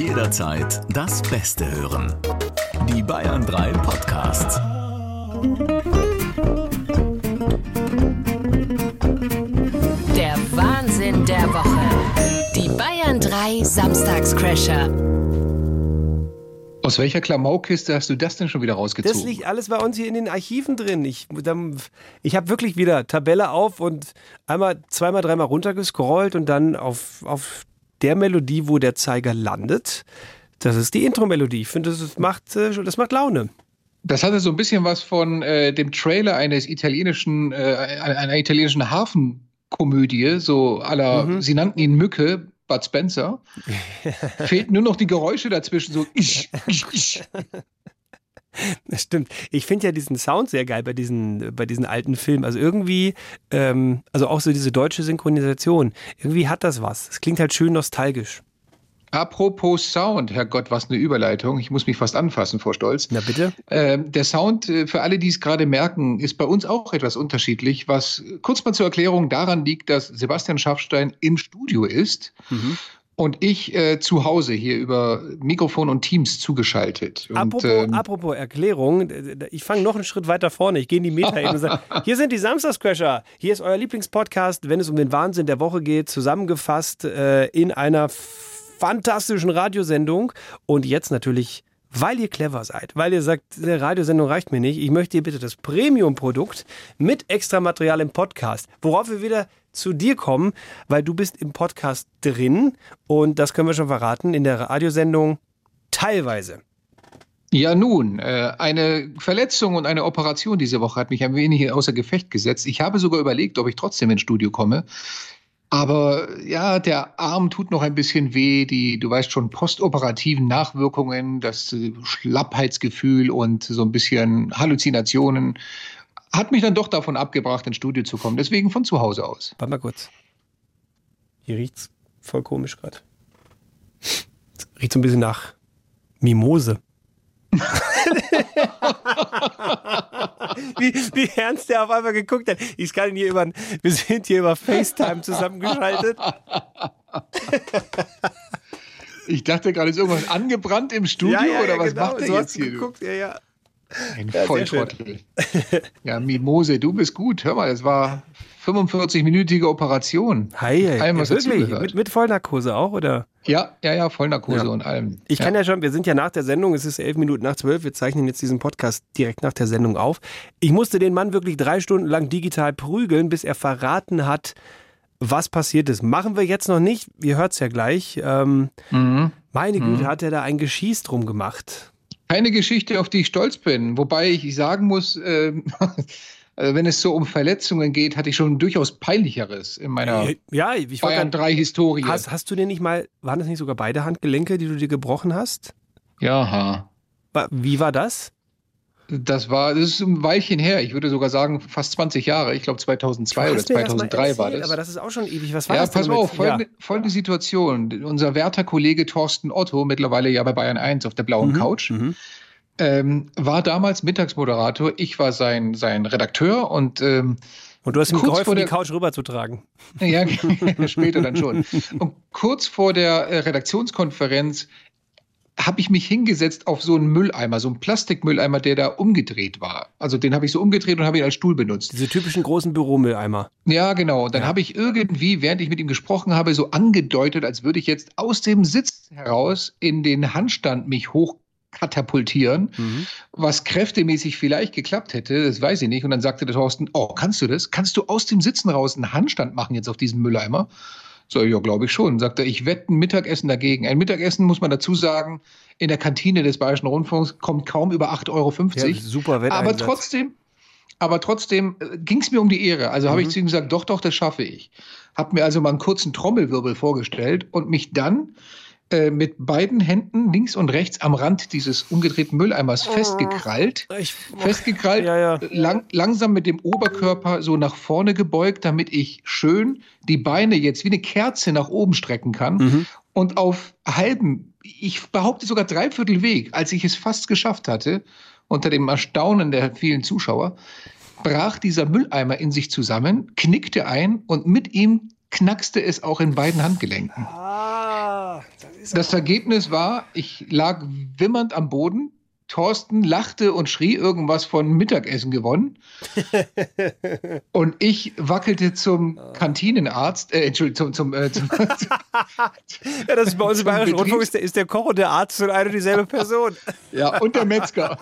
Jederzeit das Beste hören. Die Bayern 3 Podcasts. Der Wahnsinn der Woche. Die Bayern 3 Samstagscrasher. Aus welcher Klamaukiste hast du das denn schon wieder rausgezogen? Das liegt alles bei uns hier in den Archiven drin. Ich, ich habe wirklich wieder Tabelle auf und einmal, zweimal, dreimal runtergescrollt und dann auf, auf der Melodie, wo der Zeiger landet. Das ist die Intro-Melodie. Ich finde, das macht, äh, das macht Laune. Das hatte so ein bisschen was von äh, dem Trailer eines italienischen, äh, einer italienischen Hafenkomödie, so aller, mhm. sie nannten ihn Mücke, Bud Spencer. Fehlt nur noch die Geräusche dazwischen, so ich, ich, ich. Das stimmt. Ich finde ja diesen Sound sehr geil bei diesen, bei diesen alten Filmen. Also irgendwie, ähm, also auch so diese deutsche Synchronisation. Irgendwie hat das was. Es klingt halt schön nostalgisch. Apropos Sound, Herrgott, was eine Überleitung. Ich muss mich fast anfassen vor Stolz. Na bitte. Ähm, der Sound, äh, für alle, die es gerade merken, ist bei uns auch etwas unterschiedlich, was kurz mal zur Erklärung daran liegt, dass Sebastian Schaffstein im Studio ist. Mhm und ich äh, zu Hause hier über Mikrofon und Teams zugeschaltet. Und, apropos, ähm, apropos, Erklärung, ich fange noch einen Schritt weiter vorne. Ich gehe in die Meta und sage, hier sind die Samstagscrasher. Hier ist euer Lieblingspodcast, wenn es um den Wahnsinn der Woche geht, zusammengefasst äh, in einer fantastischen Radiosendung. Und jetzt natürlich weil ihr clever seid, weil ihr sagt, eine Radiosendung reicht mir nicht, ich möchte dir bitte das Premium-Produkt mit extra Material im Podcast, worauf wir wieder zu dir kommen, weil du bist im Podcast drin und das können wir schon verraten, in der Radiosendung teilweise. Ja, nun, äh, eine Verletzung und eine Operation diese Woche hat mich ein wenig außer Gefecht gesetzt. Ich habe sogar überlegt, ob ich trotzdem ins Studio komme. Aber ja, der Arm tut noch ein bisschen weh, die, du weißt schon, postoperativen Nachwirkungen, das äh, Schlappheitsgefühl und so ein bisschen Halluzinationen hat mich dann doch davon abgebracht, ins Studio zu kommen. Deswegen von zu Hause aus. Warte mal kurz. Hier riecht's voll komisch gerade. Riecht so ein bisschen nach Mimose. wie, wie ernst der auf einmal geguckt hat. Ich kann ihn hier über, wir sind hier über FaceTime zusammengeschaltet. Ich dachte gerade, ist irgendwas angebrannt im Studio ja, ja, oder was genau. macht der so jetzt hier? Geguckt. Ja, ja. Ein ja, Volltrottel. ja, Mimose, du bist gut. Hör mal, das war 45-minütige Operation. Hi, hi. Allem, was ja, wirklich? Mit, mit Vollnarkose auch, oder? Ja, ja, ja, Vollnarkose ja. und allem. Ich kann ja. ja schon, wir sind ja nach der Sendung, es ist elf Minuten nach zwölf, wir zeichnen jetzt diesen Podcast direkt nach der Sendung auf. Ich musste den Mann wirklich drei Stunden lang digital prügeln, bis er verraten hat, was passiert ist. Machen wir jetzt noch nicht, ihr hört es ja gleich. Ähm, mhm. Meine Güte, mhm. hat er da ein Geschieß drum gemacht. Keine Geschichte, auf die ich stolz bin. Wobei ich sagen muss, äh, wenn es so um Verletzungen geht, hatte ich schon durchaus peinlicheres in meiner ja, ich Bayern 3 Historie. Hast, hast du denn nicht mal, waren das nicht sogar beide Handgelenke, die du dir gebrochen hast? Ja. Wie war das? Das war, das ist ein Weilchen her. Ich würde sogar sagen, fast 20 Jahre. Ich glaube 2002 oder 2003 erzählt, war das. Aber das ist auch schon ewig. Was war ja, das pass auf, folgende, ja. folgende Situation. Unser werter Kollege Thorsten Otto, mittlerweile ja bei Bayern 1 auf der blauen mhm, Couch, mhm ähm, war damals Mittagsmoderator. Ich war sein, sein Redakteur und ähm, und du hast ihm geholfen, der, die Couch rüberzutragen. Ja, später dann schon. Und kurz vor der äh, Redaktionskonferenz habe ich mich hingesetzt auf so einen Mülleimer, so einen Plastikmülleimer, der da umgedreht war. Also den habe ich so umgedreht und habe ihn als Stuhl benutzt. Diese typischen großen Büromülleimer. Ja, genau. Und dann ja. habe ich irgendwie, während ich mit ihm gesprochen habe, so angedeutet, als würde ich jetzt aus dem Sitz heraus in den Handstand mich hoch katapultieren, mhm. was kräftemäßig vielleicht geklappt hätte, das weiß ich nicht. Und dann sagte der Thorsten, oh, kannst du das? Kannst du aus dem Sitzen raus einen Handstand machen jetzt auf diesem Mülleimer? So, ja, glaube ich schon. Sagt er, ich wette ein Mittagessen dagegen. Ein Mittagessen, muss man dazu sagen, in der Kantine des Bayerischen Rundfunks kommt kaum über 8,50 Euro. Ja, super Wetteinsatz. Aber trotzdem, aber trotzdem äh, ging es mir um die Ehre. Also mhm. habe ich zu ihm gesagt, doch, doch, das schaffe ich. Habe mir also mal einen kurzen Trommelwirbel vorgestellt und mich dann äh, mit beiden Händen links und rechts am Rand dieses umgedrehten Mülleimers oh, festgekrallt. Ich, festgekrallt, ja, ja. Lang, langsam mit dem Oberkörper so nach vorne gebeugt, damit ich schön die Beine jetzt wie eine Kerze nach oben strecken kann. Mhm. Und auf halben, ich behaupte sogar dreiviertel Weg, als ich es fast geschafft hatte, unter dem Erstaunen der vielen Zuschauer, brach dieser Mülleimer in sich zusammen, knickte ein und mit ihm knackste es auch in beiden Handgelenken. Ah, Das Ergebnis war, ich lag wimmernd am Boden. Thorsten lachte und schrie irgendwas von Mittagessen gewonnen. und ich wackelte zum Kantinenarzt, äh, Entschuldigung, zum, zum, äh, zum Ja, das ist bei uns im Bayerischen Rundfunk Betriebs- ist der, ist der Koch und der Arzt sind eine und dieselbe Person. Ja, und der Metzger.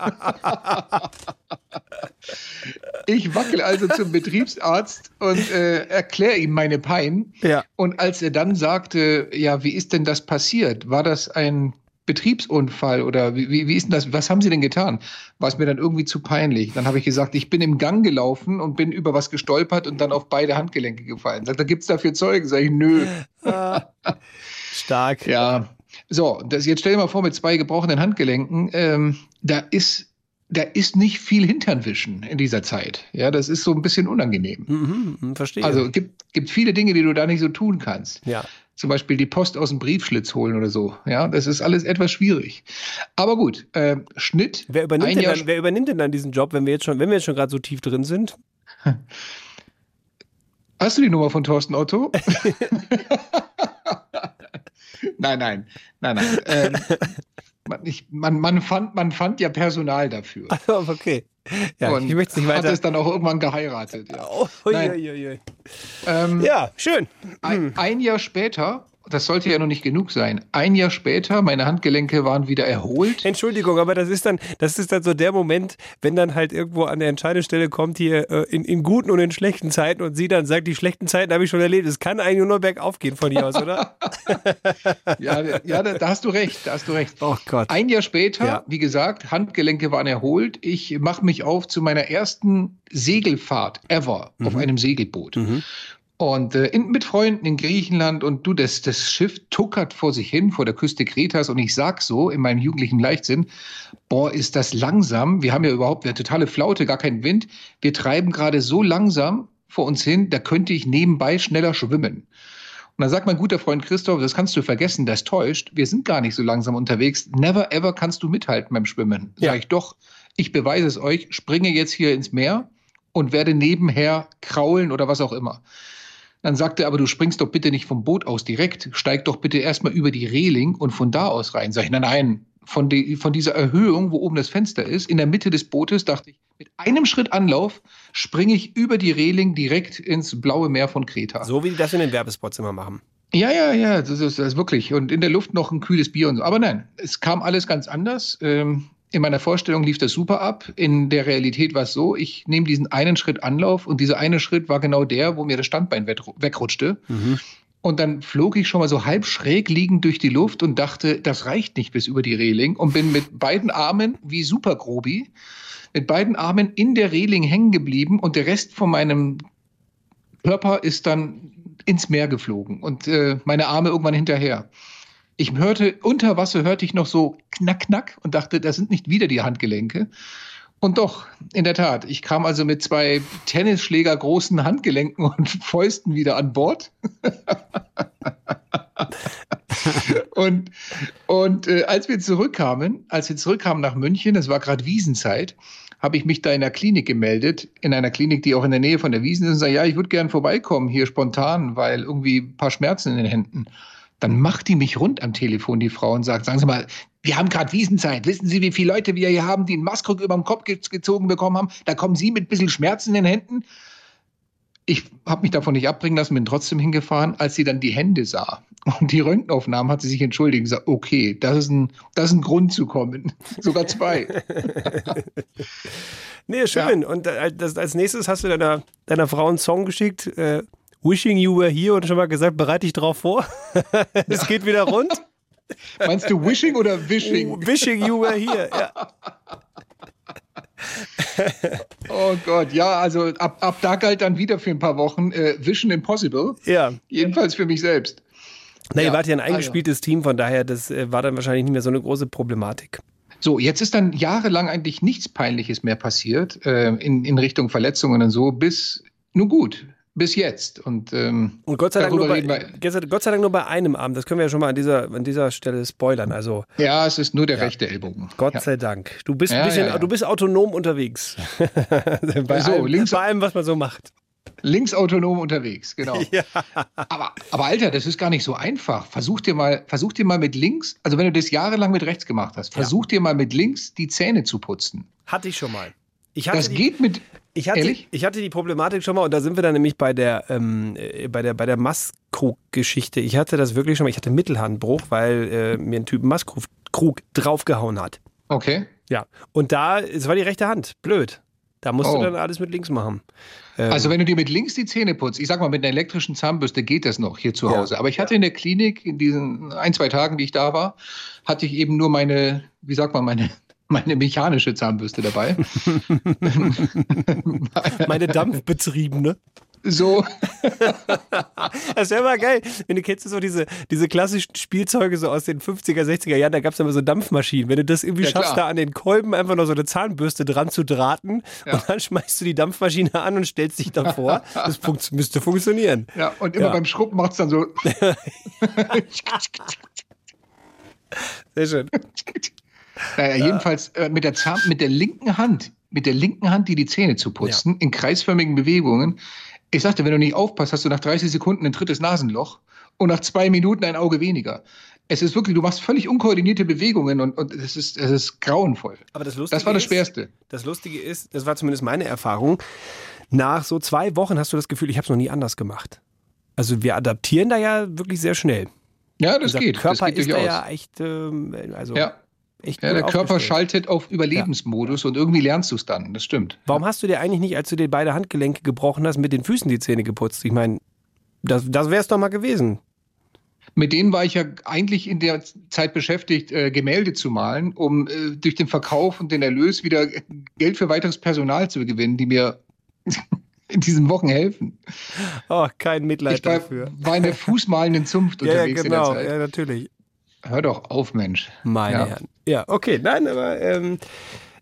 Ich wackel also zum Betriebsarzt und äh, erkläre ihm meine Pein. Ja. Und als er dann sagte, ja, wie ist denn das passiert? War das ein Betriebsunfall oder wie, wie, wie ist denn das? Was haben Sie denn getan? War es mir dann irgendwie zu peinlich. Dann habe ich gesagt, ich bin im Gang gelaufen und bin über was gestolpert und dann auf beide Handgelenke gefallen. Sagt, da gibt's dafür Zeugen. Sag ich, nö. Stark. Ja, so, das, jetzt stell dir mal vor, mit zwei gebrochenen Handgelenken, ähm, da ist da ist nicht viel Hinternwischen in dieser Zeit. Ja, das ist so ein bisschen unangenehm. Mhm, mhm, verstehe. Also gibt, gibt viele Dinge, die du da nicht so tun kannst. ja. Zum Beispiel die Post aus dem Briefschlitz holen oder so. Ja, das ist alles etwas schwierig. Aber gut, äh, Schnitt. Wer übernimmt, denn dann, wer übernimmt denn dann diesen Job, wenn wir jetzt schon, wenn wir jetzt schon gerade so tief drin sind? Hast du die Nummer von Thorsten Otto? nein, nein, nein, nein. Ähm, man, ich, man, man, fand, man fand ja Personal dafür. okay. Ja, und ich möchte nicht hat weiter. es dann auch irgendwann geheiratet. Ja, Oh, ui, ui, ui. ähm, ja schön. ein, ein Jahr später, das sollte ja noch nicht genug sein, ein Jahr später, meine Handgelenke waren wieder erholt. Entschuldigung, aber das ist dann, das ist dann so der Moment, wenn dann halt irgendwo an der Entscheidungsstelle kommt hier äh, in, in guten und in schlechten Zeiten und sie dann sagt, die schlechten Zeiten habe ich schon erlebt. Es kann eigentlich nur bergauf gehen von hier aus, oder? Ja, ja da, da hast du recht, da hast du recht. Oh Gott. Ein Jahr später, Ja. wie gesagt, Handgelenke waren erholt. Ich mache mich auf zu meiner ersten Segelfahrt ever auf Mhm. einem Segelboot. Und äh, in, mit Freunden in Griechenland und du, das, das Schiff tuckert vor sich hin, vor der Küste Kretas und ich sag so in meinem jugendlichen Leichtsinn, boah, ist das langsam. Wir haben ja überhaupt eine totale Flaute, gar keinen Wind. Wir treiben gerade so langsam vor uns hin, da könnte ich nebenbei schneller schwimmen. Und dann sagt mein guter Freund Christoph, das kannst du vergessen, das täuscht. Wir sind gar nicht so langsam unterwegs. Never ever kannst du mithalten beim Schwimmen. Sag Ja. ich doch, ich beweise es euch, springe jetzt hier ins Meer und werde nebenher kraulen oder was auch immer. Dann sagte er, aber du springst doch bitte nicht vom Boot aus direkt. Steig doch bitte erstmal über die Reling und von da aus rein. Sag ich, nein, nein. Von, die, von dieser Erhöhung, wo oben das Fenster ist, in der Mitte des Bootes, dachte ich, mit einem Schritt Anlauf springe ich über die Reling direkt ins blaue Meer von Kreta. So wie die das in den Werbespots immer machen. Ja, ja, ja, das ist, das ist wirklich. Und in der Luft noch ein kühles Bier und so. Aber nein, es kam alles ganz anders. Ähm, in meiner Vorstellung lief das super ab. In der Realität war es so, ich nehme diesen einen Schritt Anlauf und dieser eine Schritt war genau der, wo mir das Standbein wegru- wegrutschte. Und dann flog ich schon mal so halb schräg liegend durch die Luft und dachte, das reicht nicht bis über die Reling und bin mit beiden Armen wie Supergrobi mit beiden Armen in der Reling hängen geblieben und der Rest von meinem Körper ist dann ins Meer geflogen und äh, meine Arme irgendwann hinterher. Ich hörte, unter Wasser hörte ich noch so knack, knack und dachte, das sind nicht wieder die Handgelenke. Und doch, in der Tat, ich kam also mit zwei Tennisschläger großen Handgelenken und Fäusten wieder an Bord. und und äh, als wir zurückkamen, als wir zurückkamen nach München, das war gerade Wiesenzeit, habe ich mich da in der Klinik gemeldet, in einer Klinik, die auch in der Nähe von der Wiesen ist, und sage, ja, ich würde gern vorbeikommen hier spontan, weil irgendwie ein paar Schmerzen in den Händen. Dann macht die mich rund am Telefon, die Frau, und sagt, sagen Sie mal, wir haben gerade Wiesenzeit. Wissen Sie, wie viele Leute wir hier haben, die einen Maskrug über den Kopf ge gezogen bekommen haben? Da kommen Sie mit ein bisschen Schmerzen in den Händen. Ich habe mich davon nicht abbringen lassen, bin trotzdem hingefahren. Als sie dann die Hände sah und die Röntgenaufnahmen, hat sie sich entschuldigt und gesagt, okay, das ist ein, das ist ein Grund zu kommen. Sogar zwei. Nee, schön. Und äh, das, als nächstes hast du deiner, deiner Frau einen Song geschickt, äh, Wishing You Were Here und schon mal gesagt, bereite dich drauf vor. es geht wieder rund. Meinst du Wishing oder Wishing? Wishing You Were Here. Ja. Oh Gott, ja, also ab, ab da galt dann wieder für ein paar Wochen äh, Vision Impossible. ja. Jedenfalls für mich selbst. Na, ihr Ja, wart ja ein also. eingespieltes Team, von daher, das äh, war dann wahrscheinlich nicht mehr so eine große Problematik. So, jetzt ist dann jahrelang eigentlich nichts Peinliches mehr passiert äh, in, in Richtung Verletzungen und so, bis, nun gut, bis jetzt. Und, ähm, Und Gott sei, Dank nur bei, wir- Gott sei Dank nur bei einem Abend. Das können wir ja schon mal an dieser, an dieser Stelle spoilern. Also ja, es ist nur der rechte Ellbogen. Gott ja. sei Dank. Du bist ein Ja, bisschen, ja, ja. du bist autonom unterwegs. bei, So, allem, links- bei allem, was man so macht. Linksautonom unterwegs, genau. Ja. Aber, aber Alter, das ist gar nicht so einfach. Versuch dir mal, versuch dir mal mit links, also wenn du das jahrelang mit rechts gemacht hast, versuch ja. dir mal mit links die Zähne zu putzen. Hatte ich schon mal. das die, geht mit. Ich hatte, ich hatte die Problematik schon mal und da sind wir dann nämlich bei der ähm, äh, bei der bei der Masskrug-Geschichte. Ich hatte das wirklich schon mal. Ich hatte Mittelhandbruch, weil äh, mir ein Typ Masskrug draufgehauen hat. Okay. Ja. Und da, es war die rechte Hand. Blöd. Da musst oh. du dann alles mit links machen. Ähm. Also wenn du dir mit links die Zähne putzt, ich sag mal, mit einer elektrischen Zahnbürste geht das noch hier zu Hause. Ja. Aber ich hatte in der Klinik, in diesen ein, zwei Tagen, die ich da war, hatte ich eben nur meine, wie sagt man, meine meine mechanische Zahnbürste dabei. meine dampfbetriebene. So. das wäre mal geil. Wenn du kennst so diese, diese klassischen Spielzeuge so aus den 50er, 60er Jahren, da gab es immer so Dampfmaschinen. Wenn du das irgendwie ja, schaffst, klar. da an den Kolben einfach noch so eine Zahnbürste dran zu drahten ja. und dann schmeißt du die Dampfmaschine an und stellst dich davor, das fun müsste funktionieren. Ja, und immer ja. beim Schrubben macht es dann so. Sehr schön. Naja, jedenfalls äh, mit, der Zahn, mit der linken Hand, mit der linken Hand, die die Zähne zu putzen, in kreisförmigen Bewegungen, ich sagte, wenn du nicht aufpasst, hast du nach 30 Sekunden ein drittes Nasenloch und nach zwei Minuten ein Auge weniger. Es ist wirklich, du machst völlig unkoordinierte Bewegungen und, und es, ist, es ist grauenvoll. Aber das Lustige das war das Schwerste. Ist, das Lustige ist, das war zumindest meine Erfahrung, nach so zwei Wochen hast du das Gefühl, ich habe es noch nie anders gemacht. Also wir adaptieren da ja wirklich sehr schnell. Ja, das Unser geht. Körper das geht ist da ja echt, ähm, also ja. Echt ja, der Körper schaltet auf Überlebensmodus ja. und irgendwie lernst du es dann. Das stimmt. Warum hast du dir eigentlich nicht, als du dir beide Handgelenke gebrochen hast, mit den Füßen die Zähne geputzt? Ich meine, das, das wäre es doch mal gewesen. Mit denen war ich ja eigentlich in der Zeit beschäftigt, äh, Gemälde zu malen, um äh, durch den Verkauf und den Erlös wieder Geld für weiteres Personal zu gewinnen, die mir in diesen Wochen helfen. Oh, kein Mitleid ich war, dafür. war in der fußmalenden Zunft unterwegs ja, genau, in der Zeit. Ja, natürlich. Hör doch auf, Mensch. Meine ja. Herren. Ja, okay, nein, aber ähm,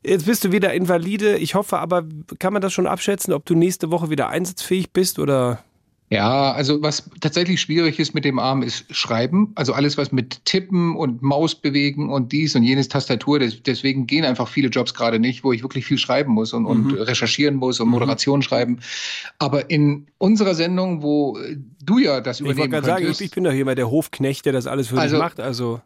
jetzt bist du wieder Invalide. Ich hoffe aber, kann man das schon abschätzen, ob du nächste Woche wieder einsatzfähig bist oder ja, also was tatsächlich schwierig ist mit dem Arm, ist Schreiben. Also alles, was mit Tippen und Maus bewegen und dies und jenes Tastatur. deswegen gehen einfach viele Jobs gerade nicht, wo ich wirklich viel schreiben muss und, mhm. und recherchieren muss und mhm. Moderation mhm. schreiben. Aber in unserer Sendung, wo du ja das übernehmen Ich wollte gerade sagen, ich, ich bin doch jemand der Hofknecht, der das alles für also, dich macht. Also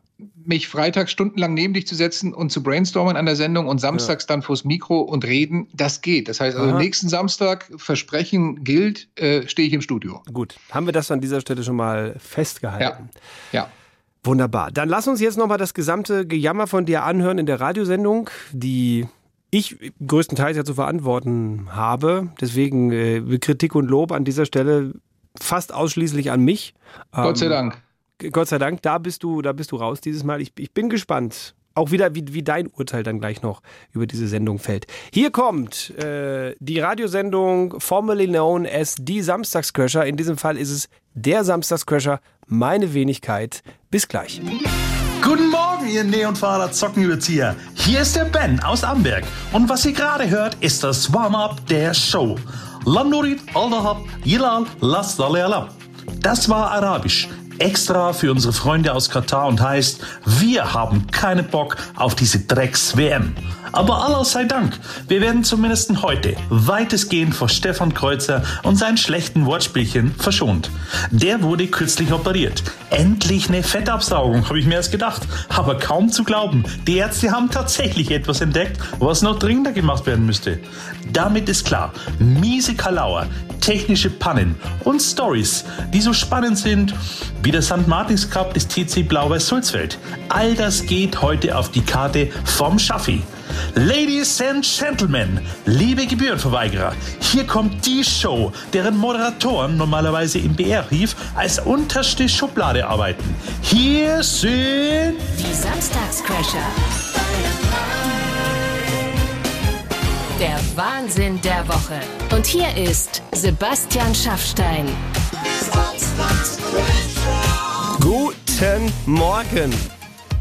mich freitags stundenlang neben dich zu setzen und zu brainstormen an der Sendung und samstags ja. dann vors Mikro und reden, das geht. Das heißt, also nächsten Samstag, Versprechen gilt, äh, stehe ich im Studio. Gut, haben wir das an dieser Stelle schon mal festgehalten. Ja. ja. Wunderbar. Dann lass uns jetzt nochmal das gesamte Gejammer von dir anhören in der Radiosendung, die ich größtenteils ja zu verantworten habe. Deswegen äh, Kritik und Lob an dieser Stelle fast ausschließlich an mich. Gott sei ähm, Dank. Gott sei Dank, da bist du, da bist du raus dieses Mal. Ich, ich bin gespannt. Auch wieder, wie, wie dein Urteil dann gleich noch über diese Sendung fällt. Hier kommt äh, die Radiosendung formerly known as die Samstagscrasher. In diesem Fall ist es der Samstagscrasher, meine Wenigkeit. Bis gleich. Guten Morgen, ihr Neonfahrer Zockenüberzieher. Hier ist der Ben aus Amberg. Und was ihr gerade hört, ist das Warm-up der Show. Landurit, Aldahab, Yilal, Las Das war Arabisch extra für unsere Freunde aus Katar und heißt, wir haben keinen Bock auf diese Drecks-WM. Aber Allah sei Dank, wir werden zumindest heute weitestgehend vor Stefan Kreuzer und seinen schlechten Wortspielchen verschont. Der wurde kürzlich operiert. Endlich eine Fettabsaugung, habe ich mir erst gedacht. Aber kaum zu glauben, die Ärzte haben tatsächlich etwas entdeckt, was noch dringender gemacht werden müsste. Damit ist klar, miese Kalauer, technische Pannen und Stories, die so spannend sind wie der St. Martins Cup des TC Blau-Weiß Sulzfeld. All das geht heute auf die Karte vom Schaffi. Ladies and Gentlemen, liebe Gebührenverweigerer, hier kommt die Show, deren Moderatoren normalerweise im BR-Brief als unterste Schublade arbeiten. Hier sind die Samstagscrasher. Der Wahnsinn der Woche. Und hier ist Sebastian Schaffstein. Guten Morgen.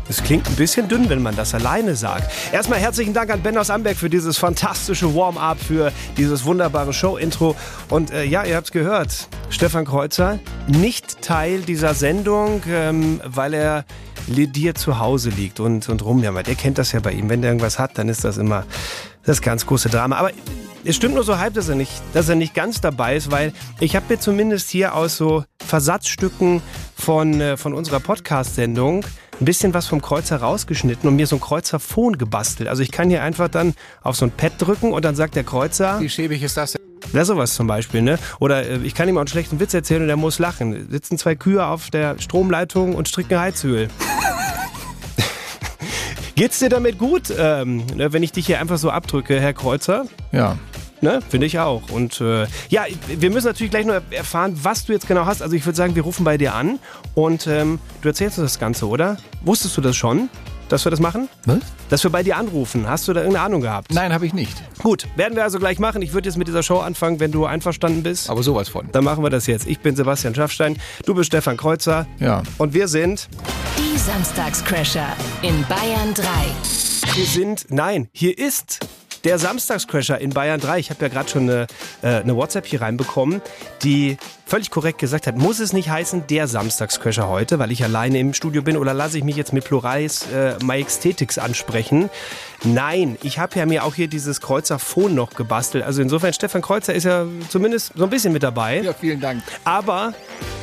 Es klingt ein bisschen dünn, wenn man das alleine sagt. Erstmal herzlichen Dank an Ben aus Amberg für dieses fantastische Warm-up, für dieses wunderbare Show-Intro. Und äh, ja, ihr habt es gehört, Stefan Kreuzer nicht Teil dieser Sendung, ähm, weil er dir zu Hause liegt und, und rumjammert. Ihr kennt das ja bei ihm. Wenn der irgendwas hat, dann ist das immer das ganz große Drama. Aber es stimmt nur so halb, dass er nicht, dass er nicht ganz dabei ist, weil ich habe mir zumindest hier aus so Versatzstücken von, äh, von unserer Podcast-Sendung ein bisschen was vom Kreuzer rausgeschnitten und mir so ein Kreuzerphon gebastelt. Also ich kann hier einfach dann auf so ein Pad drücken und dann sagt der Kreuzer. Wie schäbig ist das denn? Wäre sowas zum Beispiel, ne? Oder äh, ich kann ihm auch einen schlechten Witz erzählen und er muss lachen. Sitzen zwei Kühe auf der Stromleitung und stricken Heizöl. Geht's dir damit gut, ähm, ne, wenn ich dich hier einfach so abdrücke, Herr Kreuzer? Ja. Ne? Finde ich auch. Und äh, ja, wir müssen natürlich gleich nur erfahren, was du jetzt genau hast. Also ich würde sagen, wir rufen bei dir an und ähm, du erzählst uns das Ganze, oder? Wusstest du das schon? Dass wir das machen? Was? Dass wir bei dir anrufen. Hast du da irgendeine Ahnung gehabt? Nein, habe ich nicht. Gut, werden wir also gleich machen. Ich würde jetzt mit dieser Show anfangen, wenn du einverstanden bist. Aber sowas von. Dann machen wir das jetzt. Ich bin Sebastian Schaffstein, du bist Stefan Kreuzer. Ja. Und wir sind. Die Samstagscrasher in Bayern 3. Wir sind. Nein, hier ist der Samstagscrasher in Bayern 3. Ich habe ja gerade schon eine, äh, eine WhatsApp hier reinbekommen, die völlig korrekt gesagt hat, muss es nicht heißen, der Samstagscrasher heute, weil ich alleine im Studio bin oder lasse ich mich jetzt mit Pluralis äh, Majestätix ansprechen? Nein, ich habe ja mir auch hier dieses Kreuzer Phone noch gebastelt. Also insofern, Stefan Kreuzer ist ja zumindest so ein bisschen mit dabei. Ja, vielen Dank. Aber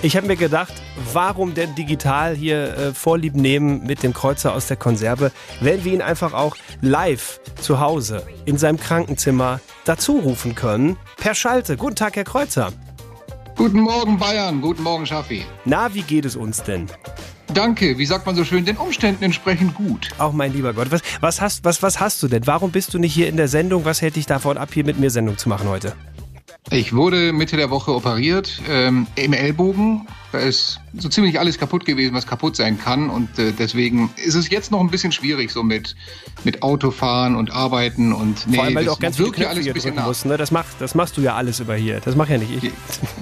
ich habe mir gedacht, warum denn digital hier äh, Vorlieb nehmen mit dem Kreuzer aus der Konserve, wenn wir ihn einfach auch live zu Hause in seinem Krankenzimmer dazu rufen können per Schalte. Guten Tag, Herr Kreuzer. Guten Morgen, Bayern. Guten Morgen, Schaffi. Na, wie geht es uns denn? Danke, wie sagt man so schön, den Umständen entsprechend gut. Auch mein lieber Gott. Was, was, hast, was, was hast du denn? Warum bist du nicht hier in der Sendung? Was hält dich davon ab, hier mit mir Sendung zu machen heute? Ich wurde Mitte der Woche operiert ähm, im Ellbogen. Da ist so ziemlich alles kaputt gewesen, was kaputt sein kann. Und äh, deswegen ist es jetzt noch ein bisschen schwierig, so mit, mit Autofahren und Arbeiten und nee, Vor allem, weil du auch ganz ja Knöpfe alles hier ein bisschen nach. musst. Ne? Das, mach, das machst du ja alles über hier. Das mach ja nicht ich.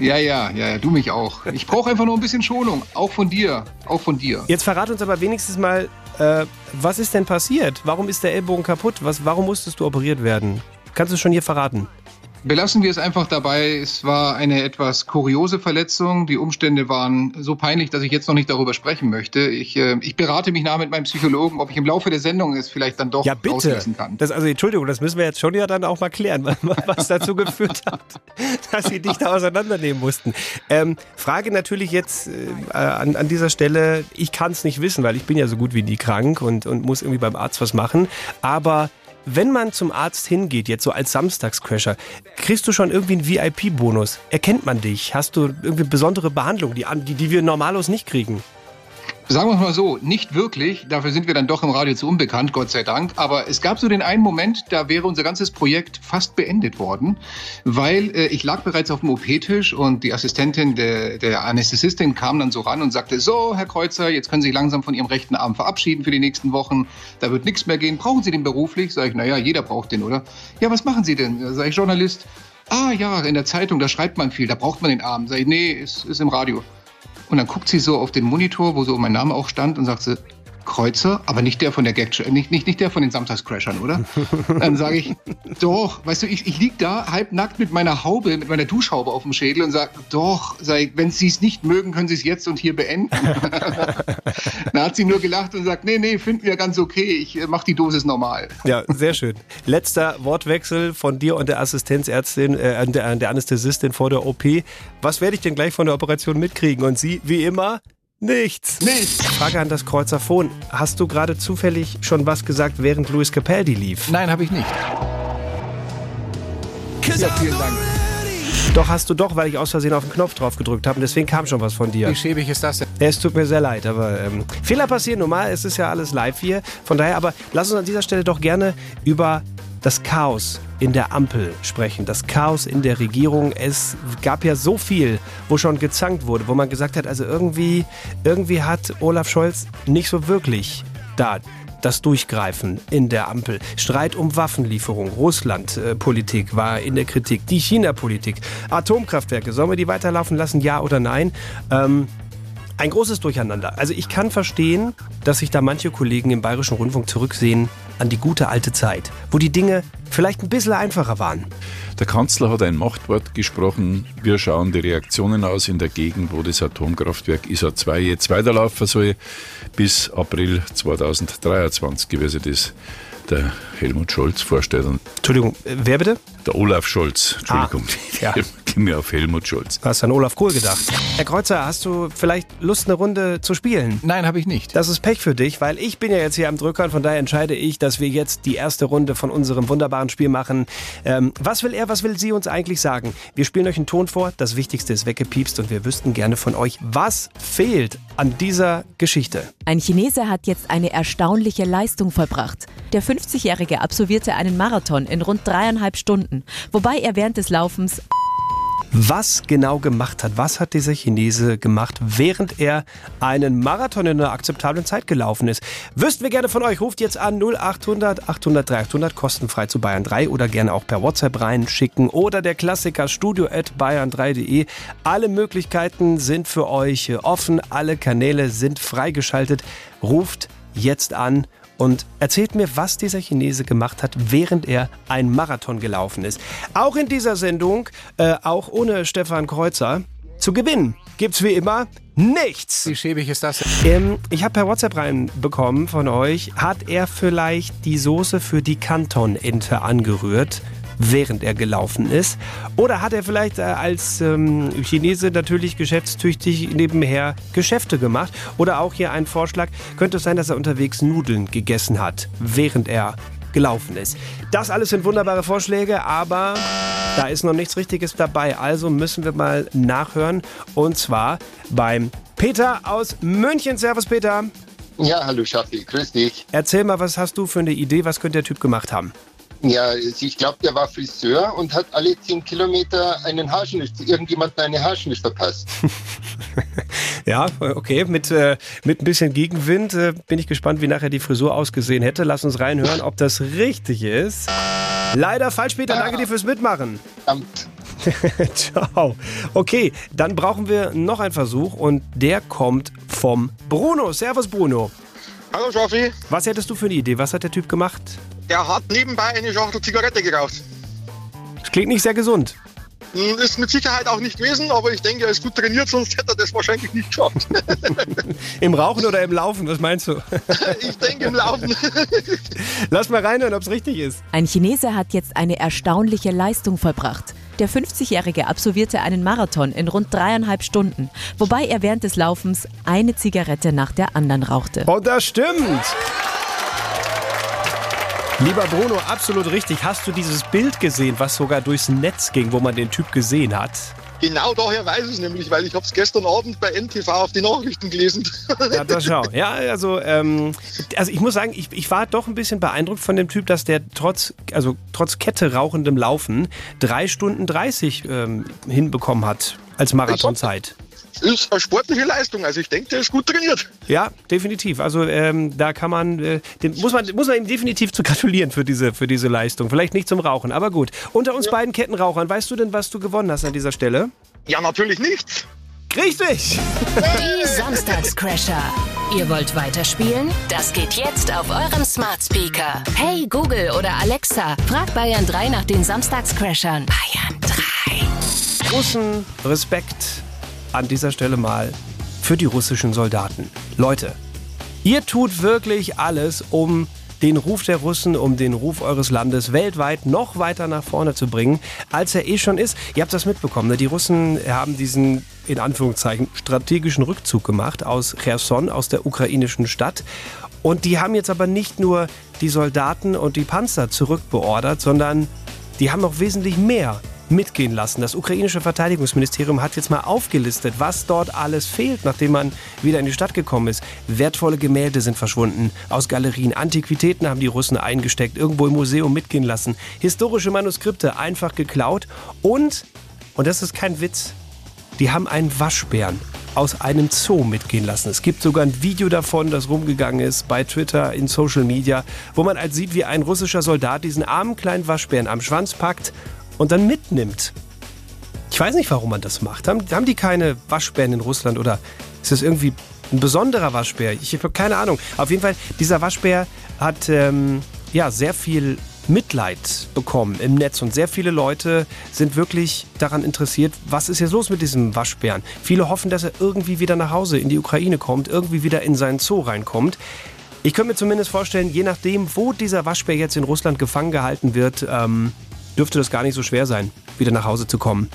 Ja, ja, ja, ja, du mich auch. Ich brauche einfach nur ein bisschen Schonung. Auch von dir. Auch von dir. Jetzt verrat uns aber wenigstens mal, äh, was ist denn passiert? Warum ist der Ellbogen kaputt? Was, warum musstest du operiert werden? Kannst du schon hier verraten? Belassen wir es einfach dabei. Es war eine etwas kuriose Verletzung. Die Umstände waren so peinlich, dass ich jetzt noch nicht darüber sprechen möchte. Ich, äh, ich berate mich nach mit meinem Psychologen, ob ich im Laufe der Sendung es vielleicht dann doch Ja, bitte. auslösen kann. Das, also Entschuldigung, das müssen wir jetzt schon ja dann auch mal klären, was dazu geführt hat, dass sie dich da auseinandernehmen mussten. Ähm, Frage natürlich jetzt äh, an, an dieser Stelle, ich kann es nicht wissen, weil ich bin ja so gut wie nie krank und, und muss irgendwie beim Arzt was machen. Aber wenn man zum Arzt hingeht, jetzt so als Samstagscrasher, kriegst du schon irgendwie einen VIP-Bonus? Erkennt man dich? Hast du irgendwie besondere Behandlung, die, die, wir normalos nicht kriegen? Sagen wir es mal so, nicht wirklich. Dafür sind wir dann doch im Radio zu unbekannt, Gott sei Dank. Aber es gab so den einen Moment, da wäre unser ganzes Projekt fast beendet worden, weil äh, ich lag bereits auf dem OP-Tisch und die Assistentin der, der Anästhesistin kam dann so ran und sagte, so, Herr Kreuzer, jetzt können Sie sich langsam von Ihrem rechten Arm verabschieden für die nächsten Wochen. Da wird nichts mehr gehen. Brauchen Sie den beruflich? Sag ich, naja, jeder braucht den, oder? Ja, was machen Sie denn? Sag ich, Journalist. Ah ja, in der Zeitung, da schreibt man viel, da braucht man den Arm. Sag ich, nee, ist, ist im Radio. Und dann guckt sie so auf den Monitor, wo so mein Name auch stand, und sagt sie, Kreuzer, aber nicht der von der Gag, nicht, nicht, nicht der von den Samstagscrashern, oder? Dann sage ich, doch, weißt du, ich, ich lieg da halbnackt mit meiner Haube, mit meiner Duschhaube auf dem Schädel und sage, doch, sag ich, wenn Sie es nicht mögen, können Sie es jetzt und hier beenden. Dann hat sie nur gelacht und sagt, nee, nee, finden wir ganz okay, ich äh, mach die Dosis normal. Ja, sehr schön. Letzter Wortwechsel von dir und der Assistenzärztin, äh, der, der Anästhesistin vor der OP. Was werde ich denn gleich von der Operation mitkriegen? Und sie, wie immer, nichts. Nichts. Frage an das Kreuzerphon. Hast du gerade zufällig schon was gesagt, während Louis Capaldi lief? Nein, habe ich nicht. Ja, vielen Dank. Doch, hast du doch, weil ich aus Versehen auf den Knopf drauf gedrückt habe. Und deswegen kam schon was von dir. Wie schäbig ist das denn? Es tut mir sehr leid, aber ähm, Fehler passieren normal. Es ist ja alles live hier. Von daher, aber lass uns an dieser Stelle doch gerne über das Chaos in der Ampel sprechen. Das Chaos in der Regierung. Es gab ja so viel, wo schon gezankt wurde, wo man gesagt hat, also irgendwie, irgendwie hat Olaf Scholz nicht so wirklich da das Durchgreifen in der Ampel. Streit um Waffenlieferung, Russland-Politik war in der Kritik, die China-Politik, Atomkraftwerke, sollen wir die weiterlaufen lassen, ja oder nein? Ähm, ein großes Durcheinander. Also ich kann verstehen, dass sich da manche Kollegen im Bayerischen Rundfunk zurücksehen an die gute alte Zeit, wo die Dinge vielleicht ein bisschen einfacher waren. Der Kanzler hat ein Machtwort gesprochen. Wir schauen die Reaktionen aus in der Gegend, wo das Atomkraftwerk ISA 2 jetzt weiterlaufen soll, bis April 2023 gewesen das der Helmut Scholz vorstellt. Entschuldigung, äh, wer bitte? Der Olaf Scholz. Entschuldigung. Ah, ja. Ich mir auf Helmut Scholz. Du hast an Olaf Kohl gedacht. Herr Kreuzer, hast du vielleicht Lust, eine Runde zu spielen? Nein, habe ich nicht. Das ist Pech für dich, weil ich bin ja jetzt hier am Drücker und von daher entscheide ich, dass wir jetzt die erste Runde von unserem wunderbaren Spiel machen. Ähm, was will er, was will sie uns eigentlich sagen? Wir spielen euch einen Ton vor, das Wichtigste ist weggepiepst und wir wüssten gerne von euch, was fehlt an dieser Geschichte. Ein Chinese hat jetzt eine erstaunliche Leistung vollbracht. Der 50-Jährige absolvierte einen Marathon in rund dreieinhalb Stunden, wobei er während des Laufens was genau gemacht hat. Was hat dieser Chinese gemacht, während er einen Marathon in einer akzeptablen Zeit gelaufen ist? Wüssten wir gerne von euch. Ruft jetzt an 0800 800 300 kostenfrei zu Bayern 3 oder gerne auch per WhatsApp reinschicken oder der Klassiker studio at bayern3.de. Alle Möglichkeiten sind für euch offen. Alle Kanäle sind freigeschaltet. Ruft jetzt an und erzählt mir, was dieser Chinese gemacht hat, während er ein Marathon gelaufen ist. Auch in dieser Sendung, äh, auch ohne Stefan Kreuzer, zu gewinnen gibt's wie immer nichts. Wie schäbig ist das? Ähm, ich habe per WhatsApp reinbekommen von euch, hat er vielleicht die Soße für die Kanton-Ente angerührt? Während er gelaufen ist? Oder hat er vielleicht äh, als ähm, Chinese natürlich geschäftstüchtig nebenher Geschäfte gemacht? Oder auch hier ein Vorschlag, könnte es sein, dass er unterwegs Nudeln gegessen hat, während er gelaufen ist. Das alles sind wunderbare Vorschläge, aber da ist noch nichts Richtiges dabei. Also müssen wir mal nachhören. Und zwar beim Peter aus München. Servus, Peter. Ja, hallo Schaffi, grüß dich. Erzähl mal, was hast du für eine Idee? Was könnte der Typ gemacht haben? Ja, ich glaube, der war Friseur und hat alle zehn Kilometer einen Haarschnitt, irgendjemanden eine Haarschnitt verpasst. ja, okay, mit, äh, mit ein bisschen Gegenwind äh, bin ich gespannt, wie nachher die Frisur ausgesehen hätte. Lass uns reinhören, ob das richtig ist. Leider falsch, Peter. Danke dir fürs Mitmachen. Verdammt. Ciao. Okay, dann brauchen wir noch einen Versuch und der kommt vom Bruno. Servus, Bruno. Hallo, Schaffi. Was hättest du für eine Idee? Was hat der Typ gemacht? Er hat nebenbei eine Schachtel Zigarette geraucht. Das klingt nicht sehr gesund. Hm, Ist mit Sicherheit auch nicht gewesen, aber ich denke, er ist gut trainiert, sonst hätte er das wahrscheinlich nicht geschafft. Im Rauchen oder im Laufen? Was meinst du? ich denke im Laufen. Lass mal reinhören, ob es richtig ist. Ein Chinese hat jetzt eine erstaunliche Leistung vollbracht. Der 50-Jährige absolvierte einen Marathon in rund dreieinhalb Stunden, wobei er während des Laufens eine Zigarette nach der anderen rauchte. Und das stimmt. Lieber Bruno, absolut richtig. Hast du dieses Bild gesehen, was sogar durchs Netz ging, wo man den Typ gesehen hat? Genau daher weiß ich es nämlich, weil ich habe es gestern Abend bei NTV auf die Nachrichten gelesen. Ja, das schau. Ja, also, ähm, also ich muss sagen, ich, ich war doch ein bisschen beeindruckt von dem Typ, dass der trotz, also trotz Kette rauchendem Laufen drei Stunden 30 ähm, hinbekommen hat als Marathonzeit ist eine sportliche Leistung. Also ich denke, der ist gut trainiert. Ja, definitiv. Also ähm, da kann man, äh, dem muss man, muss man ihm definitiv zu gratulieren für diese, für diese Leistung. Vielleicht nicht zum Rauchen, aber gut. Unter uns ja. beiden Kettenrauchern, weißt du denn, was du gewonnen hast an dieser Stelle? Ja, natürlich nichts. Richtig! Die Samstagscrasher. Ihr wollt weiterspielen? Das geht jetzt auf eurem Smart Speaker. Hey Google oder Alexa, frag Bayern 3 nach den Samstagscrashern. Bayern 3. Großen Respekt an dieser Stelle mal für die russischen Soldaten. Leute, ihr tut wirklich alles, um den Ruf der Russen, um den Ruf eures Landes weltweit noch weiter nach vorne zu bringen, als er eh schon ist. Ihr habt das mitbekommen. Ne? Die Russen haben diesen, in Anführungszeichen, strategischen Rückzug gemacht aus Cherson, aus der ukrainischen Stadt. Und die haben jetzt aber nicht nur die Soldaten und die Panzer zurückbeordert, sondern die haben noch wesentlich mehr mitgehen lassen. Das ukrainische Verteidigungsministerium hat jetzt mal aufgelistet, was dort alles fehlt, nachdem man wieder in die Stadt gekommen ist. Wertvolle Gemälde sind verschwunden aus Galerien, Antiquitäten haben die Russen eingesteckt, irgendwo im Museum mitgehen lassen, historische Manuskripte einfach geklaut und, und das ist kein Witz, die haben einen Waschbären aus einem Zoo mitgehen lassen. Es gibt sogar ein Video davon, das rumgegangen ist bei Twitter, in Social Media, wo man halt sieht, wie ein russischer Soldat diesen armen kleinen Waschbären am Schwanz packt und dann mitnimmt. Ich weiß nicht, warum man das macht. Haben, haben die keine Waschbären in Russland oder ist das irgendwie ein besonderer Waschbär? Ich habe keine Ahnung. Auf jeden Fall, dieser Waschbär hat ähm, ja, sehr viel Mitleid bekommen im Netz und sehr viele Leute sind wirklich daran interessiert, was ist jetzt los mit diesem Waschbären. Viele hoffen, dass er irgendwie wieder nach Hause in die Ukraine kommt, irgendwie wieder in seinen Zoo reinkommt. Ich könnte mir zumindest vorstellen, je nachdem, wo dieser Waschbär jetzt in Russland gefangen gehalten wird, ähm, dürfte das gar nicht so schwer sein, wieder nach Hause zu kommen.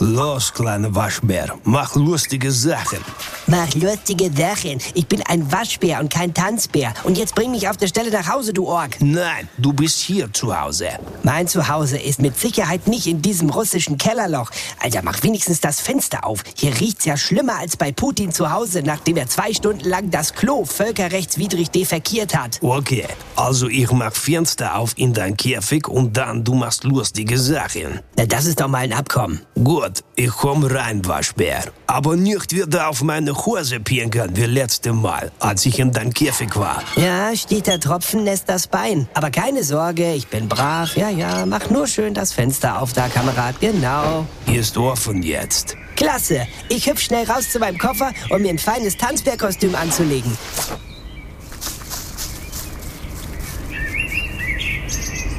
Los, kleiner Waschbär, mach lustige Sachen. Mach lustige Sachen. Ich bin ein Waschbär und kein Tanzbär. Und jetzt bring mich auf der Stelle nach Hause, du Ork. Nein, du bist hier zu Hause. Mein Zuhause ist mit Sicherheit nicht in diesem russischen Kellerloch. Alter, mach wenigstens das Fenster auf. Hier riecht's ja schlimmer als bei Putin zu Hause, nachdem er zwei Stunden lang das Klo völkerrechtswidrig defekiert hat. Okay, also ich mach Fenster auf in dein Käfig und dann du machst lustige Sachen. Na, das ist doch mal ein Abkommen. Gut, ich komm rein, Waschbär. Aber nicht wieder auf meine Hose pinkeln wie letzte Mal, als ich in dein Käfig war. Ja, steht der Tropfen, lässt das Bein. Aber keine Sorge, ich bin brav. Ja, ja, mach nur schön das Fenster auf da, Kamerad. Genau. Hier ist offen jetzt. Klasse. Ich hüpf schnell raus zu meinem Koffer, um mir ein feines Tanzbärkostüm anzulegen.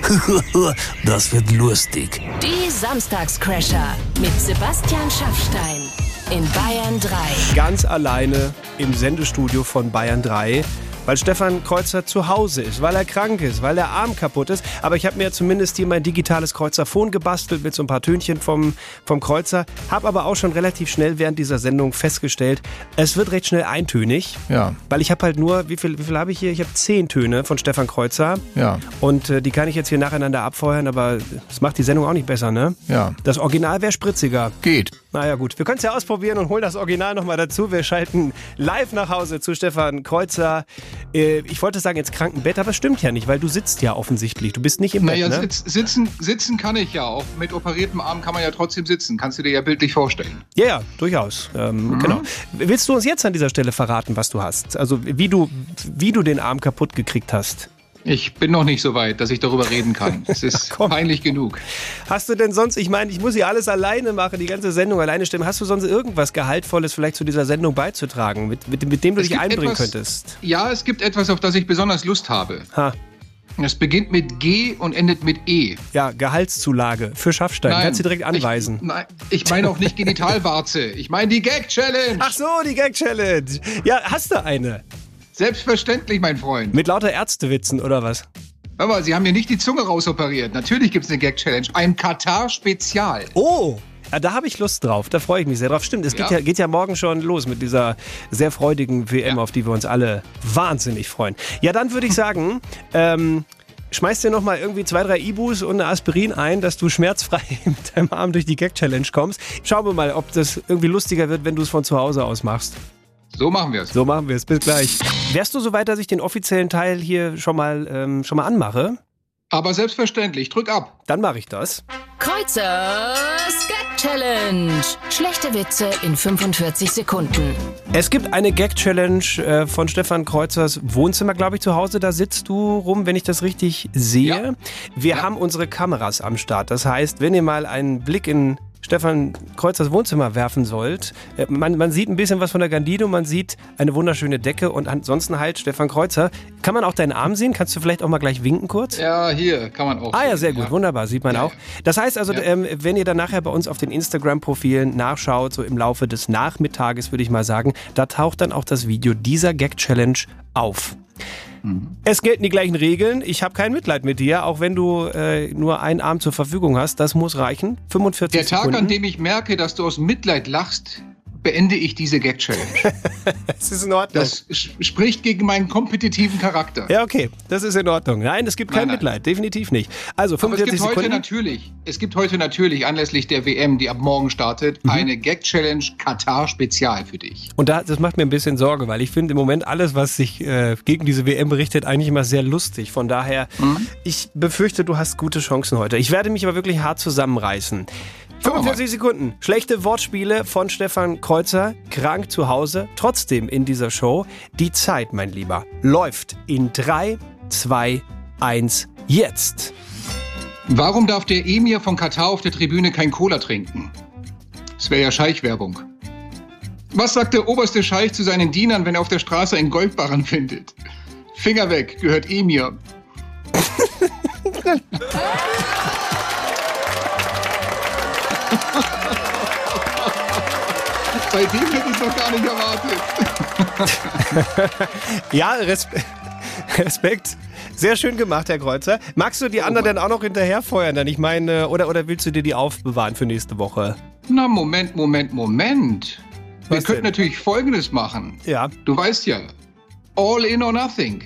das wird lustig. Die Samstagscrasher mit Sebastian Schaffstein in Bayern 3. Ganz alleine im Sendestudio von Bayern 3 weil Stefan Kreuzer zu Hause ist, weil er krank ist, weil der Arm kaputt ist. Aber ich habe mir zumindest hier mein digitales Kreuzerphon gebastelt mit so ein paar Tönchen vom, vom Kreuzer. Habe aber auch schon relativ schnell während dieser Sendung festgestellt, es wird recht schnell eintönig. Ja. Weil ich habe halt nur, wie viel, wie viel habe ich hier? Ich habe zehn Töne von Stefan Kreuzer. Ja. Und äh, die kann ich jetzt hier nacheinander abfeuern, aber das macht die Sendung auch nicht besser, ne? Ja. Das Original wäre spritziger. Geht. Naja gut, wir können es ja ausprobieren und holen das Original nochmal dazu. Wir schalten live nach Hause zu Stefan Kreuzer. Äh, ich wollte sagen ins Krankenbett, aber es stimmt ja nicht, weil du sitzt ja offensichtlich. Du bist nicht im naja, Bett, ne? sitz, sitzen, sitzen kann ich ja auch. Mit operiertem Arm kann man ja trotzdem sitzen. Kannst du dir ja bildlich vorstellen. Ja, ja, durchaus. Ähm, Mhm. Genau. Willst du uns jetzt an dieser Stelle verraten, was du hast? Also wie du, wie du den Arm kaputt gekriegt hast? Ich bin noch nicht so weit, dass ich darüber reden kann. Es ist peinlich genug. Hast du denn sonst, ich meine, ich muss hier alles alleine machen, die ganze Sendung alleine stimmen. Hast du sonst irgendwas Gehaltvolles vielleicht zu dieser Sendung beizutragen, mit, mit, mit dem du Es dich einbringen etwas- könntest? Ja, es gibt etwas, auf das ich besonders Lust habe. Ha. Es beginnt mit G und endet mit E. Ja, Gehaltszulage für Schaffstein. Kannst du direkt anweisen. Ich, nein, ich meine auch nicht Genitalwarze. Ich meine die Gag-Challenge. Ach so, die Gag-Challenge. Ja, hast du eine? Selbstverständlich, mein Freund. Mit lauter Ärztewitzen oder was? Hör mal, Sie haben mir nicht die Zunge rausoperiert. Natürlich gibt es eine Gag-Challenge. Ein Katar-Spezial. Oh! Ja, da habe ich Lust drauf, da freue ich mich sehr drauf. Stimmt, es geht, Ja. ja, geht ja morgen schon los mit dieser sehr freudigen WM, auf die wir uns alle wahnsinnig freuen. Ja, dann würde ich sagen, ähm, schmeiß dir nochmal irgendwie zwei, drei Ibus und eine Aspirin ein, dass du schmerzfrei mit deinem Arm durch die Gag-Challenge kommst. Schauen wir mal, ob das irgendwie lustiger wird, wenn du es von zu Hause aus machst. So machen wir es. So machen wir es. Bis gleich. Wärst du so weit, dass ich den offiziellen Teil hier schon mal, ähm, schon mal anmache? Aber selbstverständlich. Drück ab. Dann mache ich das. Kreuzers Gag Challenge. Schlechte Witze in 45 Sekunden. Es gibt eine Gag-Challenge äh, von Stefan Kreuzers Wohnzimmer, glaube ich, zu Hause. Da sitzt du rum, wenn ich das richtig sehe. Wir haben unsere Kameras am Start. Das heißt, wenn ihr mal einen Blick in Stefan Kreuzers Wohnzimmer werfen sollt, äh, man, man sieht ein bisschen was von der Gandino, man sieht eine wunderschöne Decke und ansonsten halt Stefan Kreuzer. Kann man auch deinen Arm sehen? Kannst du vielleicht auch mal gleich winken kurz? Ja, hier kann man auch. Ah ja, sehr gut, wunderbar, sieht man auch. Das heißt also, Ja. ähm, wenn ihr dann nachher bei uns auf den Instagram-Profilen nachschaut, so im Laufe des Nachmittages würde ich mal sagen, da taucht dann auch das Video dieser Gag-Challenge auf. Es gelten die gleichen Regeln. Ich habe kein Mitleid mit dir, auch wenn du äh, nur einen Arm zur Verfügung hast. Das muss reichen. 45 Der Tag, Sekunden. an dem ich merke, dass du aus Mitleid lachst, beende ich diese Gag-Challenge. das ist in Ordnung. Das spricht gegen meinen kompetitiven Charakter. ja, okay, das ist in Ordnung. Nein, es gibt kein Nein, nein. Mitleid, definitiv nicht. Also Aber es 45 gibt heute Sekunden. natürlich, es gibt heute natürlich anlässlich der WM, die ab morgen startet, Mhm. eine Gag-Challenge Katar-Spezial für dich. Und da, das macht mir ein bisschen Sorge, weil ich finde im Moment alles, was sich äh, gegen diese WM berichtet, eigentlich immer sehr lustig. Von daher, ich befürchte, du hast gute Chancen heute. Ich werde mich aber wirklich hart zusammenreißen. 45 Sekunden. Schlechte Wortspiele von Stefan Kreuzer. Krank zu Hause. Trotzdem in dieser Show. Die Zeit, mein Lieber, läuft in 3, 2, 1, jetzt. Warum darf der Emir von Katar auf der Tribüne kein Cola trinken? Das wäre ja Scheichwerbung. Was sagt der oberste Scheich zu seinen Dienern, wenn er auf der Straße einen Goldbarren findet? Finger weg, gehört Emir. Bei dem hätte ich es noch gar nicht erwartet. ja, Respe Respekt. Sehr schön gemacht, Herr Kreuzer. Magst du die Oh anderen denn auch noch hinterherfeuern? Dann ich meine, oder, oder willst du dir die aufbewahren für nächste Woche? Na, Moment, Moment, Moment. Wir Was könnten denn? natürlich Folgendes machen. Ja. Du weißt ja, all in or nothing.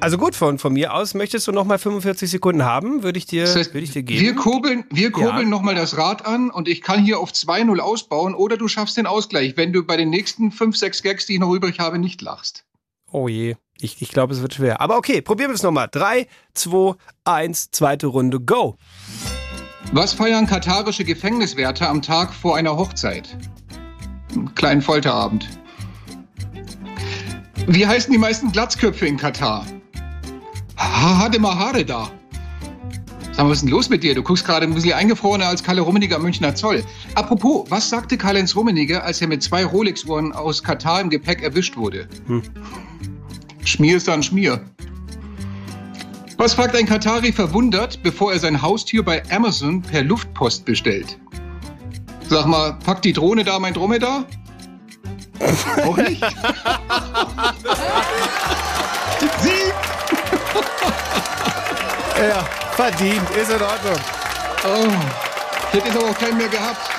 Also gut, von, von mir aus, möchtest du noch mal 45 Sekunden haben? Würde ich dir, Das heißt, würde ich dir geben. wir kurbeln, wir kurbeln Ja. nochmal das Rad an und ich kann hier auf 2-0 ausbauen oder du schaffst den Ausgleich, wenn du bei den nächsten 5, 6 Gags, die ich noch übrig habe, nicht lachst. Oh je, ich, ich glaube, es wird schwer. Aber okay, probieren wir es nochmal. 3, 2, 1, zweite Runde, go. Was feiern katarische Gefängniswärter am Tag vor einer Hochzeit? Einen kleinen Folterabend. Wie heißen die meisten Glatzköpfe in Katar? Ha, hatte mal Haare da. Sag mal, was ist denn los mit dir? Du guckst gerade ein bisschen eingefrorener als Kalle Rummenigge am Münchner Zoll. Apropos, was sagte Karl-Heinz Rummenigge, als er mit zwei Rolex-Uhren aus Katar im Gepäck erwischt wurde? Hm. Schmier ist dann Schmier. Was fragt ein Katari verwundert, bevor er sein Haustier bei Amazon per Luftpost bestellt? Sag mal, packt die Drohne da mein Dromedar? Auch nicht? Sie? Ja, verdient, ist in Ordnung. Oh, ich hätte jetzt aber auch keinen mehr gehabt.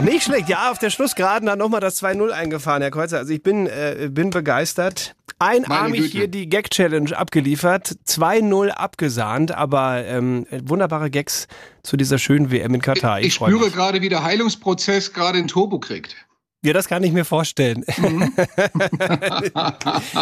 Nicht schlecht, ja, auf der Schlussgeraden hat nochmal das 2-0 eingefahren, Herr Kreuzer. Also ich bin, äh, bin begeistert. Einarmig hier die Gag-Challenge abgeliefert, 2-0 abgesahnt, aber ähm, wunderbare Gags zu dieser schönen WM in Katar. Ich, freu spüre mich. gerade, wie der Heilungsprozess gerade ein Turbo kriegt. Ja, das kann ich mir vorstellen. Mhm.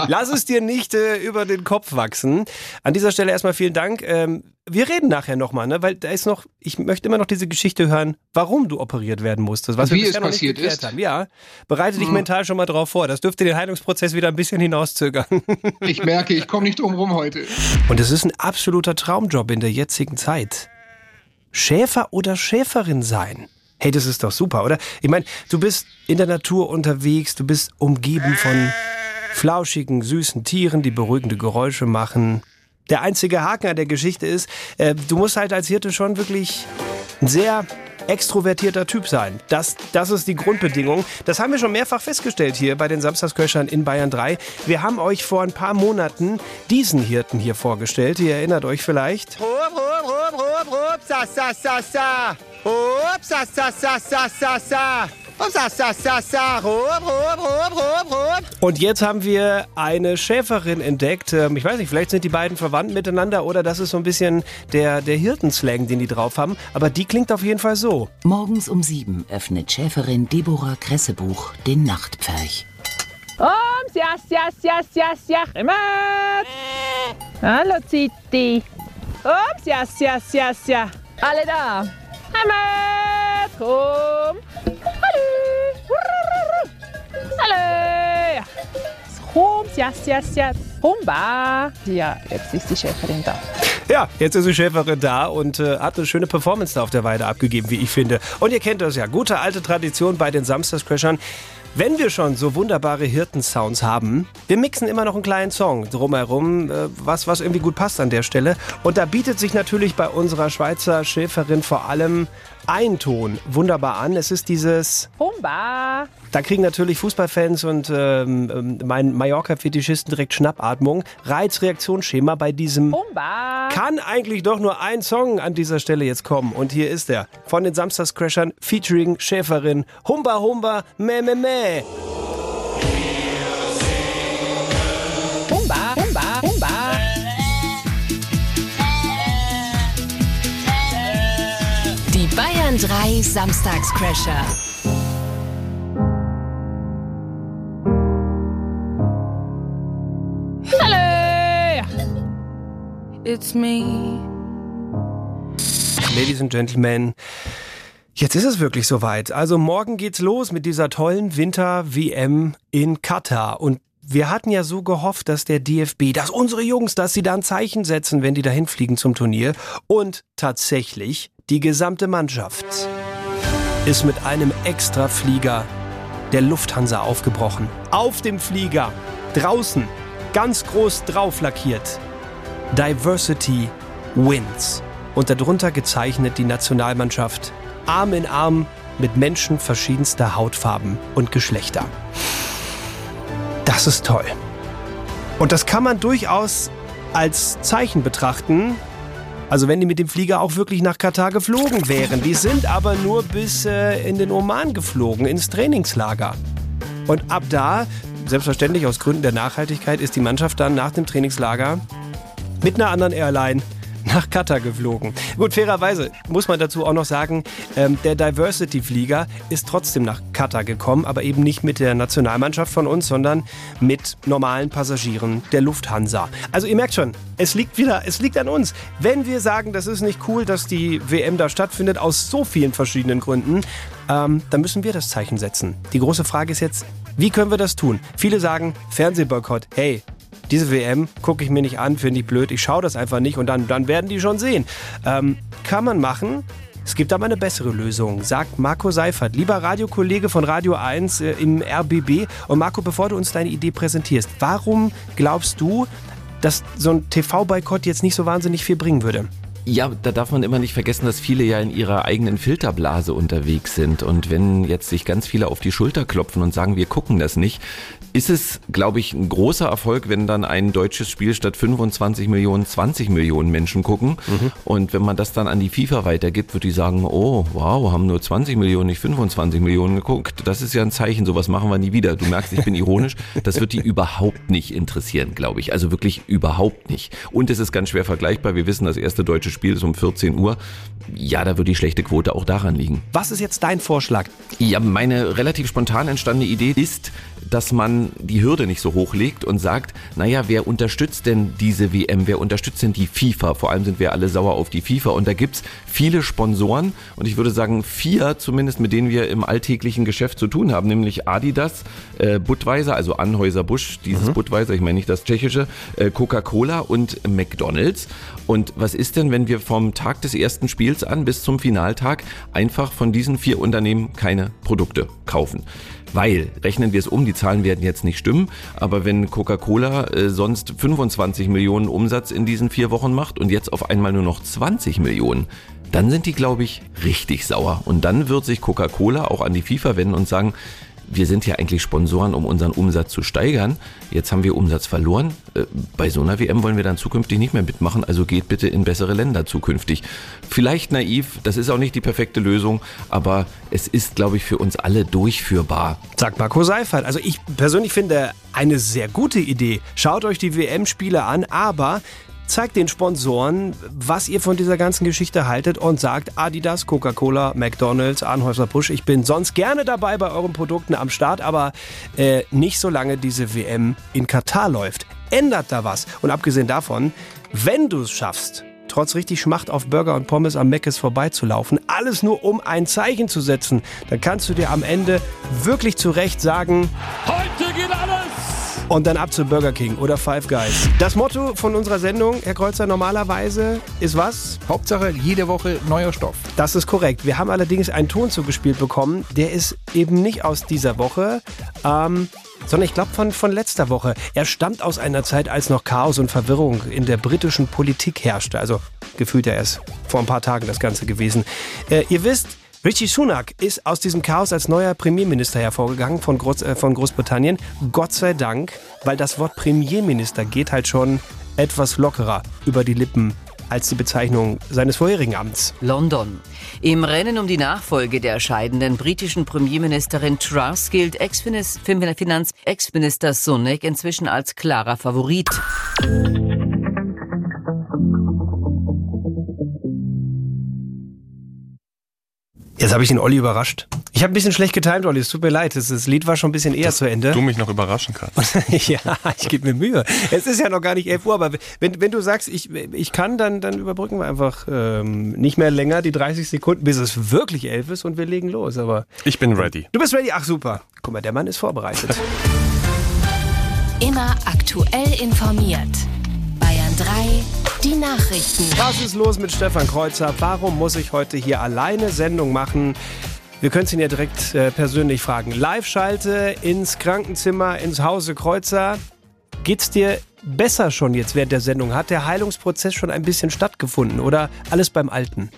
Lass es dir nicht äh, über den Kopf wachsen. An dieser Stelle erstmal vielen Dank. Ähm, wir reden nachher nochmal, ne? weil da ist noch, ich möchte immer noch diese Geschichte hören, warum du operiert werden musstest. Was Wie wir es bisher noch passiert nicht ist? Haben. Ja, bereite dich Mhm. mental schon mal drauf vor. Das dürfte den Heilungsprozess wieder ein bisschen hinauszögern. Ich merke, ich komme nicht drum rum heute. Und es ist ein absoluter Traumjob in der jetzigen Zeit. Schäfer oder Schäferin sein. Hey, das ist doch super, oder? Ich meine, du bist in der Natur unterwegs, du bist umgeben von flauschigen, süßen Tieren, die beruhigende Geräusche machen. Der einzige Haken an der Geschichte ist, äh, du musst halt als Hirte schon wirklich ein sehr extrovertierter Typ sein. Das, das ist die Grundbedingung. Das haben wir schon mehrfach festgestellt hier bei den Samstagsköchern in Bayern 3. Wir haben euch vor ein paar Monaten diesen Hirten hier vorgestellt. Ihr erinnert euch vielleicht. Rup, rup, rup, rup, rup, sa, sa, sa, sa. Sa, sa, sa, sa, sa, sa. Und jetzt haben wir eine Schäferin entdeckt. Ähm, Ich weiß nicht, vielleicht sind die beiden verwandt miteinander oder das ist so ein bisschen der, der Hirtenslang, den die drauf haben. Aber die klingt auf jeden Fall so. Morgens um sieben öffnet Schäferin Deborah Kressebuch den Nachtpferch. Ums, jas, jas, jas, jas, jas, immer. Hallo, Zitti. Ums, jas, jas, jas, ja. Alle da. Heimat, komm. Hallo. Hallo. Ums, jas, jas, jas. Humba. Ja, jetzt ist die Chefin da. Ja, jetzt ist die Schäferin da und äh, hat eine schöne Performance da auf der Weide abgegeben, wie ich finde. Und ihr kennt das ja, gute alte Tradition bei den Samstagscrashern. Wenn wir schon so wunderbare Hirtensounds haben, wir mixen immer noch einen kleinen Song drumherum, äh, was, was irgendwie gut passt an der Stelle. Und da bietet sich natürlich bei unserer Schweizer Schäferin vor allem ein Ton wunderbar an. Es ist dieses Humba. da kriegen natürlich Fußballfans und ähm, ähm, mein Mallorca-Fetischisten direkt Schnappatmung. Reizreaktionsschema bei diesem Humba. kann eigentlich doch nur ein Song an dieser Stelle jetzt kommen. Und hier ist er. Von den Samstagscrashern featuring Schäferin. Humba Humba meh meh meh. Bayern 3 Samstagscrasher. Hallo. It's me. Ladies and Gentlemen, jetzt ist es wirklich soweit. Also morgen geht's los mit dieser tollen Winter-WM in Katar. Und wir hatten ja so gehofft, dass der DFB, dass unsere Jungs, dass sie da ein Zeichen setzen, wenn die dahin fliegen zum Turnier. Und tatsächlich, die gesamte Mannschaft ist mit einem Extraflieger der Lufthansa aufgebrochen. Auf dem Flieger, draußen, ganz groß drauf lackiert. Diversity wins. Und darunter gezeichnet die Nationalmannschaft Arm in Arm mit Menschen verschiedenster Hautfarben und Geschlechter. Das ist toll. Und das kann man durchaus als Zeichen betrachten. Also wenn die mit dem Flieger auch wirklich nach Katar geflogen wären. Die sind aber nur bis äh, in den Oman geflogen, ins Trainingslager. Und ab da, selbstverständlich aus Gründen der Nachhaltigkeit, ist die Mannschaft dann nach dem Trainingslager mit einer anderen Airline nach Katar geflogen. Gut, fairerweise muss man dazu auch noch sagen, ähm, der Diversity-Flieger ist trotzdem nach Katar gekommen, aber eben nicht mit der Nationalmannschaft von uns, sondern mit normalen Passagieren der Lufthansa. Also ihr merkt schon, es liegt wieder, es liegt an uns. Wenn wir sagen, das ist nicht cool, dass die WM da stattfindet, aus so vielen verschiedenen Gründen, ähm, dann müssen wir das Zeichen setzen. Die große Frage ist jetzt, wie können wir das tun? Viele sagen Fernsehboykott. Hey, diese WM gucke ich mir nicht an, finde ich blöd, ich schaue das einfach nicht und dann, dann werden die schon sehen. Ähm, kann man machen. Es gibt aber eine bessere Lösung, sagt Marco Seifert, lieber Radiokollege von Radio 1 äh, im RBB. Und Marco, bevor du uns deine Idee präsentierst, warum glaubst du, dass so ein TV-Boykott jetzt nicht so wahnsinnig viel bringen würde? Ja, da darf man immer nicht vergessen, dass viele ja in ihrer eigenen Filterblase unterwegs sind. Und wenn jetzt sich ganz viele auf die Schulter klopfen und sagen, wir gucken das nicht, ist es, glaube ich, ein großer Erfolg, wenn dann ein deutsches Spiel statt 25 Millionen 20 Millionen Menschen gucken. Mhm. Und wenn man das dann an die FIFA weitergibt, wird die sagen, oh, wow, haben nur 20 Millionen, nicht 25 Millionen geguckt. Das ist ja ein Zeichen, sowas machen wir nie wieder. Du merkst, ich bin ironisch. Das wird die überhaupt nicht interessieren, glaube ich. Also wirklich überhaupt nicht. Und es ist ganz schwer vergleichbar. Wir wissen, das erste deutsche Spiel ist um 14 Uhr. Ja, da wird die schlechte Quote auch daran liegen. Was ist jetzt dein Vorschlag? Ja, meine relativ spontan entstandene Idee ist, dass man die Hürde nicht so hoch legt und sagt, naja, wer unterstützt denn diese WM? Wer unterstützt denn die FIFA? Vor allem sind wir alle sauer auf die FIFA und da gibt's viele Sponsoren und ich würde sagen vier zumindest, mit denen wir im alltäglichen Geschäft zu tun haben, nämlich Adidas, äh, Budweiser, also Anhäuser Busch, dieses mhm. Budweiser, ich meine nicht das tschechische, äh, Coca-Cola und McDonalds. Und was ist denn, wenn wir vom Tag des ersten Spiels an bis zum Finaltag einfach von diesen vier Unternehmen keine Produkte kaufen? Weil, rechnen wir es um, die Zahlen werden jetzt nicht stimmen, aber wenn Coca-Cola äh, sonst 25 Millionen Umsatz in diesen vier Wochen macht und jetzt auf einmal nur noch 20 Millionen, dann sind die, glaube ich, richtig sauer. Und dann wird sich Coca-Cola auch an die FIFA wenden und sagen, wir sind ja eigentlich Sponsoren, um unseren Umsatz zu steigern. Jetzt haben wir Umsatz verloren. Äh, bei so einer WM wollen wir dann zukünftig nicht mehr mitmachen, also geht bitte in bessere Länder zukünftig. Vielleicht naiv, das ist auch nicht die perfekte Lösung, aber es ist, glaube ich, für uns alle durchführbar. Sagt Marco Seifert. Also ich persönlich finde eine sehr gute Idee. Schaut euch die WM-Spiele an, aber zeigt den Sponsoren, was ihr von dieser ganzen Geschichte haltet und sagt Adidas, Coca-Cola, McDonalds, Anhäuser-Busch, ich bin sonst gerne dabei bei euren Produkten am Start, aber äh, nicht solange diese WM in Katar läuft. Ändert da was. Und abgesehen davon, wenn du es schaffst, trotz richtig Schmacht auf Burger und Pommes am Meckes vorbeizulaufen, alles nur um ein Zeichen zu setzen, dann kannst du dir am Ende wirklich zu Recht sagen, heute geht alles! Und dann ab zu Burger King oder Five Guys. Das Motto von unserer Sendung, Herr Kreuzer, normalerweise ist was? Hauptsache jede Woche neuer Stoff. Das ist korrekt. Wir haben allerdings einen Ton zugespielt bekommen, der ist eben nicht aus dieser Woche, ähm, sondern ich glaube von, von letzter Woche. Er stammt aus einer Zeit, als noch Chaos und Verwirrung in der britischen Politik herrschte. Also gefühlt er ist vor ein paar Tagen das Ganze gewesen. Äh, ihr wisst, Richie Sunak ist aus diesem Chaos als neuer Premierminister hervorgegangen von, Groß, äh, von Großbritannien. Gott sei Dank, weil das Wort Premierminister geht halt schon etwas lockerer über die Lippen als die Bezeichnung seines vorherigen Amts. London. Im Rennen um die Nachfolge der scheidenden britischen Premierministerin Truss gilt Ex-Finanz-Ex-Minister Sunak inzwischen als klarer Favorit. Jetzt habe ich den Olli überrascht. Ich habe ein bisschen schlecht getimt, Olli. Es tut mir leid. Das, das Lied war schon ein bisschen eher Dass zu Ende. Du mich noch überraschen kannst. ja, ich gebe mir Mühe. Es ist ja noch gar nicht 11 Uhr, aber wenn, wenn du sagst, ich, ich kann, dann, dann überbrücken wir einfach ähm, nicht mehr länger die 30 Sekunden, bis es wirklich 11 ist und wir legen los. Aber ich bin ready. Du bist ready? Ach super. Guck mal, der Mann ist vorbereitet. Immer aktuell informiert. Bayern 3, die Nachrichten. Was ist los mit Stefan Kreuzer? Warum muss ich heute hier alleine Sendung machen? Wir können es ihn ja direkt äh, persönlich fragen. Live-Schalte ins Krankenzimmer, ins Hause Kreuzer. Geht's dir besser schon jetzt während der Sendung? Hat der Heilungsprozess schon ein bisschen stattgefunden oder alles beim Alten?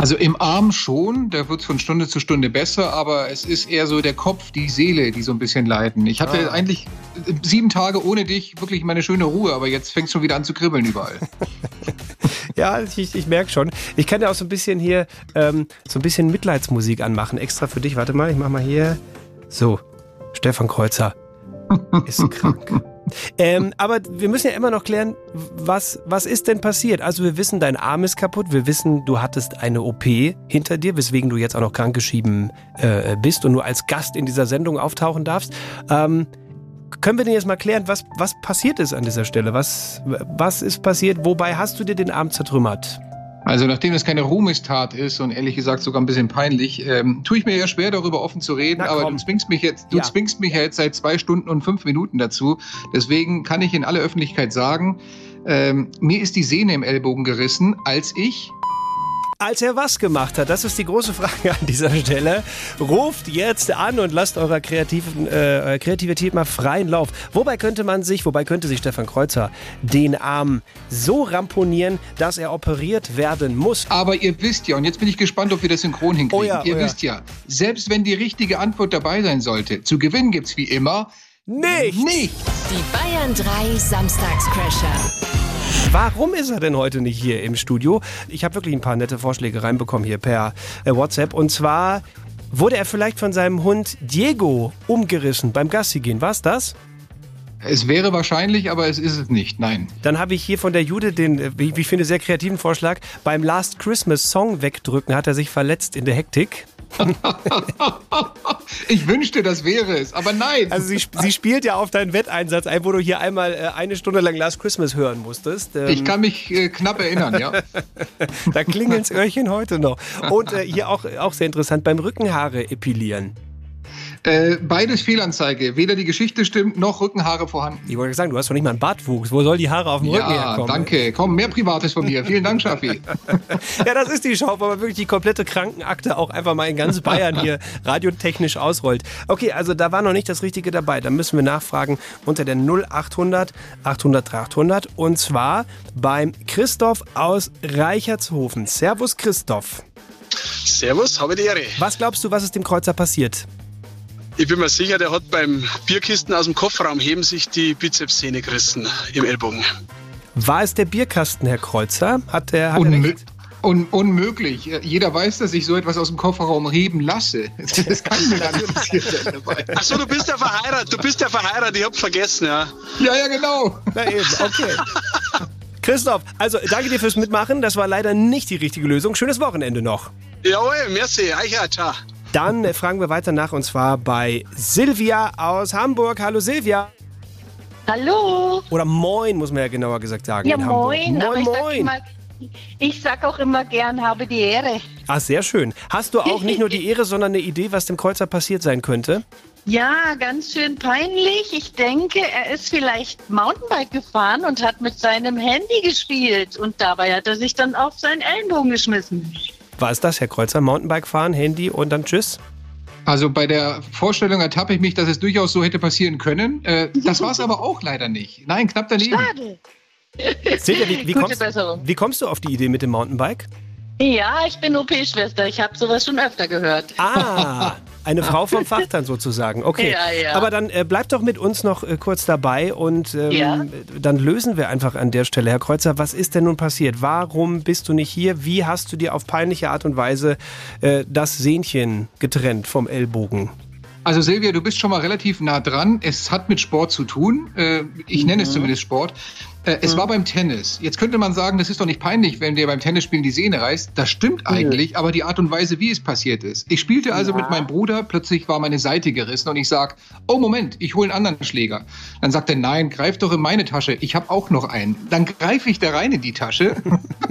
Also im Arm schon, da wird es von Stunde zu Stunde besser, aber es ist eher so der Kopf, die Seele, die so ein bisschen leiden. Ich hatte Ah. eigentlich äh, sieben Tage ohne dich wirklich meine schöne Ruhe, aber jetzt fängt es schon wieder an zu kribbeln überall. Ja, ich, ich merke schon. Ich kann ja auch so ein bisschen hier ähm, so ein bisschen Mitleidsmusik anmachen, extra für dich. Warte mal, ich mach mal hier. So, Stefan Kreuzer ist krank. Ähm, aber wir müssen ja immer noch klären, was, was ist denn passiert? Also wir wissen, dein Arm ist kaputt. Wir wissen, du hattest eine OP hinter dir, weswegen du jetzt auch noch krankgeschrieben äh, bist und nur als Gast in dieser Sendung auftauchen darfst. Ähm, können wir denn jetzt mal klären, was, was passiert ist an dieser Stelle? Was, was ist passiert? Wobei hast du dir den Arm zertrümmert? Also nachdem es keine Ruhmestat ist und ehrlich gesagt sogar ein bisschen peinlich, ähm, tue ich mir ja schwer darüber offen zu reden, aber du zwingst mich jetzt, du Ja. zwingst mich ja jetzt seit zwei Stunden und fünf Minuten dazu. Deswegen kann ich in aller Öffentlichkeit sagen, ähm, mir ist die Sehne im Ellbogen gerissen, als ich Als er was gemacht hat, das ist die große Frage an dieser Stelle. Ruft jetzt an und lasst eurer kreativen, äh, Kreativität mal freien Lauf. Wobei könnte man sich, wobei könnte sich Stefan Kreuzer den Arm so ramponieren, dass er operiert werden muss? Aber ihr wisst ja, und jetzt bin ich gespannt, ob wir das synchron hinkriegen. Oh ja, ihr oh ja. wisst ja, selbst wenn die richtige Antwort dabei sein sollte, zu gewinnen gibt's wie immer nichts. nichts. Die Bayern 3 Samstagscrasher. Warum ist er denn heute nicht hier im Studio? Ich habe wirklich ein paar nette Vorschläge reinbekommen hier per äh, WhatsApp. Und zwar wurde er vielleicht von seinem Hund Diego umgerissen beim Gassi gehen. War's das? Es wäre wahrscheinlich, aber es ist es nicht. Nein. Dann habe ich hier von der Jude den, äh, wie ich finde, sehr kreativen Vorschlag. Beim Last Christmas Song wegdrücken hat er sich verletzt in der Hektik. Ich wünschte, das wäre es, aber nein. Also sie, sie spielt ja auf deinen Wetteinsatz ein, wo du hier einmal äh, eine Stunde lang Last Christmas hören musstest. Ähm, ich kann mich äh, knapp erinnern, ja. da klingelt's Öhrchen heute noch. Und äh, hier auch, auch sehr interessant, beim Rückenhaare epilieren. Äh, beides Fehlanzeige. Weder die Geschichte stimmt, noch Rückenhaare vorhanden. Ich wollte sagen, du hast doch nicht mal einen Bartwuchs. Wo soll die Haare auf dem Rücken Ja, herkommen? danke. Komm, mehr Privates von mir. Vielen Dank, Schaffi. Ja, das ist die Show, wo man wirklich die komplette Krankenakte auch einfach mal in ganz Bayern hier radiotechnisch ausrollt. Okay, also da war noch nicht das Richtige dabei. Da müssen wir nachfragen unter der 0800 800 300 und zwar beim Christoph aus Reichertshofen. Servus Christoph. Servus, habe die Ehre. Was glaubst du, was ist dem Kreuzer passiert? Ich bin mir sicher, der hat beim Bierkisten aus dem Kofferraum heben sich die Bizepssehne gerissen im Ellbogen. War es der Bierkasten, Herr Kreuzer? Hat der, hat er Unmö un unmöglich. Jeder weiß, dass ich so etwas aus dem Kofferraum heben lasse. Das kann mir gar nicht passiert sein dabei. Achso, du bist ja verheiratet, du bist ja verheiratet, ich hab's vergessen, ja. Ja, ja, genau. Na eben, okay. Christoph, also danke dir fürs Mitmachen. Das war leider nicht die richtige Lösung. Schönes Wochenende noch. Jawohl, merci, Eicher, ciao. Dann fragen wir weiter nach und zwar bei Silvia aus Hamburg. Hallo Silvia. Hallo. Oder Moin, muss man ja genauer gesagt sagen. Ja, moin. Moin, ich sag, moin. immer, ich sag auch immer gern, habe die Ehre. Ah, sehr schön. Hast du auch nicht nur die Ehre, sondern eine Idee, was dem Kreuzer passiert sein könnte? Ja, ganz schön peinlich. Ich denke, er ist vielleicht Mountainbike gefahren und hat mit seinem Handy gespielt. Und dabei hat er sich dann auf seinen Ellenbogen geschmissen. War es das, Herr Kreuzer? Mountainbike fahren, Handy und dann Tschüss? Also bei der Vorstellung ertappe ich mich, dass es durchaus so hätte passieren können. Äh, das war es aber auch leider nicht. Nein, knapp daneben. Schade. Silvia, wie, wie, kommst, wie kommst du auf die Idee mit dem Mountainbike? Ja, ich bin OP-Schwester. Ich habe sowas schon öfter gehört. Ah, eine Frau vom Fach dann sozusagen. Okay. Ja, ja. Aber dann äh, bleibt doch mit uns noch äh, kurz dabei und ähm, Ja. dann lösen wir einfach an der Stelle. Herr Kreuzer, was ist denn nun passiert? Warum bist du nicht hier? Wie hast du dir auf peinliche Art und Weise äh, das Sehnchen getrennt vom Ellbogen? Also Silvia, du bist schon mal relativ nah dran. Es hat mit Sport zu tun. Äh, ich nenne es zumindest Sport. Äh, es war beim Tennis. Jetzt könnte man sagen, das ist doch nicht peinlich, wenn dir beim Tennisspielen die Sehne reißt. Das stimmt eigentlich, aber die Art und Weise, wie es passiert ist. Ich spielte also Ja. mit meinem Bruder, plötzlich war meine Seite gerissen und ich sag, oh Moment, ich hole einen anderen Schläger. Dann sagt er, nein, greif doch in meine Tasche, ich habe auch noch einen. Dann greife ich da rein in die Tasche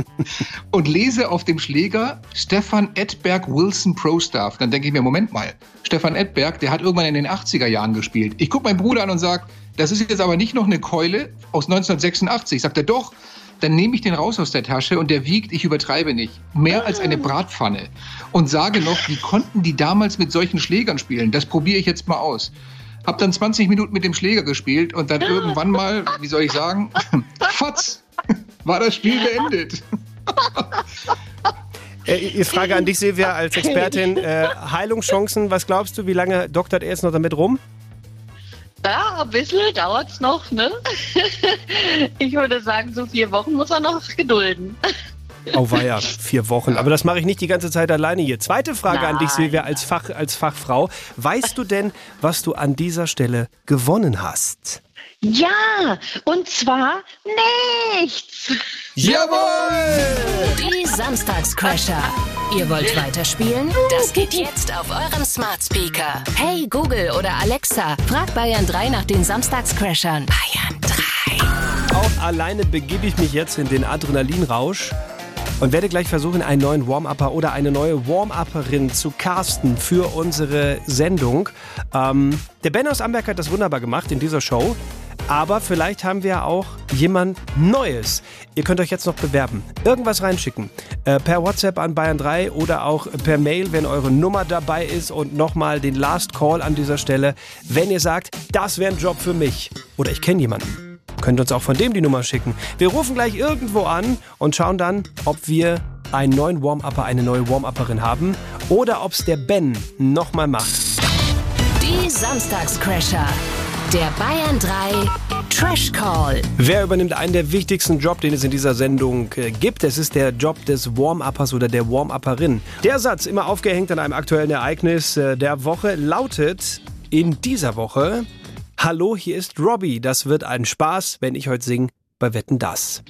und lese auf dem Schläger Stefan Edberg Wilson Pro Staff. Dann denke ich mir, Moment mal, Stefan Edberg, der hat irgendwann in den 80er Jahren gespielt. Ich gucke meinen Bruder an und sage, das ist jetzt aber nicht noch eine Keule aus 1986. Sagt er, doch. Dann nehme ich den raus aus der Tasche und der wiegt, ich übertreibe nicht, mehr als eine Bratpfanne. Und sage noch, wie konnten die damals mit solchen Schlägern spielen? Das probiere ich jetzt mal aus. hab dann 20 Minuten mit dem Schläger gespielt und dann irgendwann mal, wie soll ich sagen, fatz, war das Spiel beendet. Äh, Frage an dich, Silvia, als Expertin. Äh, Heilungschancen, was glaubst du, wie lange doktert er jetzt noch damit rum? Ja, ein bisschen dauert es noch, ne? Ich würde sagen, so vier Wochen muss er noch gedulden. Oh weia, vier Wochen. Aber das mache ich nicht die ganze Zeit alleine hier. Zweite Frage an dich, Nein. Silvia, als, Fach, als Fachfrau. Weißt du denn, was du an dieser Stelle gewonnen hast? Ja, und zwar nichts. Jawohl! Die Samstagscrasher. Ihr wollt weiterspielen? Das geht jetzt auf eurem Smart Speaker. Hey Google oder Alexa, frag Bayern 3 nach den Samstagscrashern. Bayern 3. Auch alleine begebe ich mich jetzt in den Adrenalinrausch und werde gleich versuchen, einen neuen Warm-Upper oder eine neue Warm-Upperin zu casten für unsere Sendung. Ähm, der Ben aus Amberg hat das wunderbar gemacht in dieser Show. Aber vielleicht haben wir auch jemand Neues. Ihr könnt euch jetzt noch bewerben. Irgendwas reinschicken. Äh, per WhatsApp an Bayern 3 oder auch per Mail, wenn eure Nummer dabei ist. Und nochmal den Last Call an dieser Stelle. Wenn ihr sagt, das wäre ein Job für mich. Oder ich kenne jemanden. Könnt uns auch von dem die Nummer schicken. Wir rufen gleich irgendwo an und schauen dann, ob wir einen neuen Warm-Upper, eine neue Warm-Upperin haben. Oder ob es der Ben nochmal macht. Die Samstagscrasher. Der Bayern 3 Trash Call. Wer übernimmt einen der wichtigsten Job, den es in dieser Sendung äh, gibt? Es ist der Job des Warm-Uppers oder der Warm-Upperin. Der Satz, immer aufgehängt an einem aktuellen Ereignis äh, der Woche, lautet in dieser Woche: Hallo, hier ist Robbie. Das wird ein Spaß, wenn ich heute singe bei Wetten Das.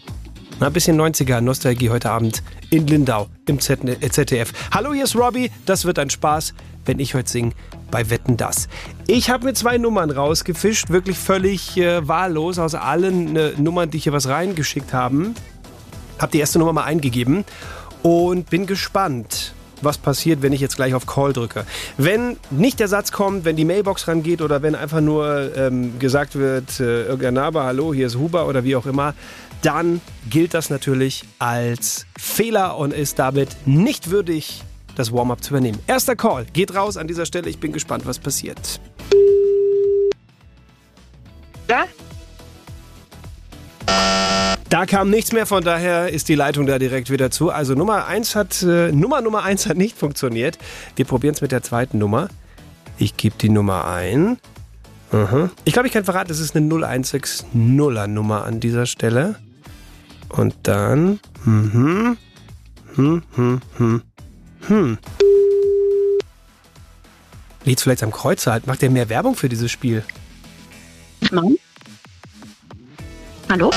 Ein bisschen 90er Nostalgie heute Abend in Lindau im Z äh, ZDF. Hallo, hier ist Robbie. Das wird ein Spaß, wenn ich heute singe bei Wetten Das. Ich habe mir zwei Nummern rausgefischt, wirklich völlig äh, wahllos aus allen äh, Nummern, die hier was reingeschickt haben. Habe die erste Nummer mal eingegeben und bin gespannt, was passiert, wenn ich jetzt gleich auf Call drücke. Wenn nicht der Satz kommt, wenn die Mailbox rangeht oder wenn einfach nur ähm, gesagt wird, äh, irgendein Name, hallo, hier ist Huber oder wie auch immer, dann gilt das natürlich als Fehler und ist damit nicht würdig, das Warm-up zu übernehmen. Erster Call geht raus an dieser Stelle. Ich bin gespannt, was passiert. Ja? Da kam nichts mehr, von daher ist die Leitung da direkt wieder zu. Also Nummer 1 hat, äh, Nummer Nummer 1 hat nicht funktioniert. Wir probieren es mit der zweiten Nummer. Ich gebe die Nummer ein. Aha. Ich glaube, ich kann verraten, es ist eine 0160er Nummer an dieser Stelle. Und dann. Mhm. Hm, hm, hm. Liegt vielleicht am Kreuzer halt. Macht der mehr Werbung für dieses Spiel? Nein. Hallo?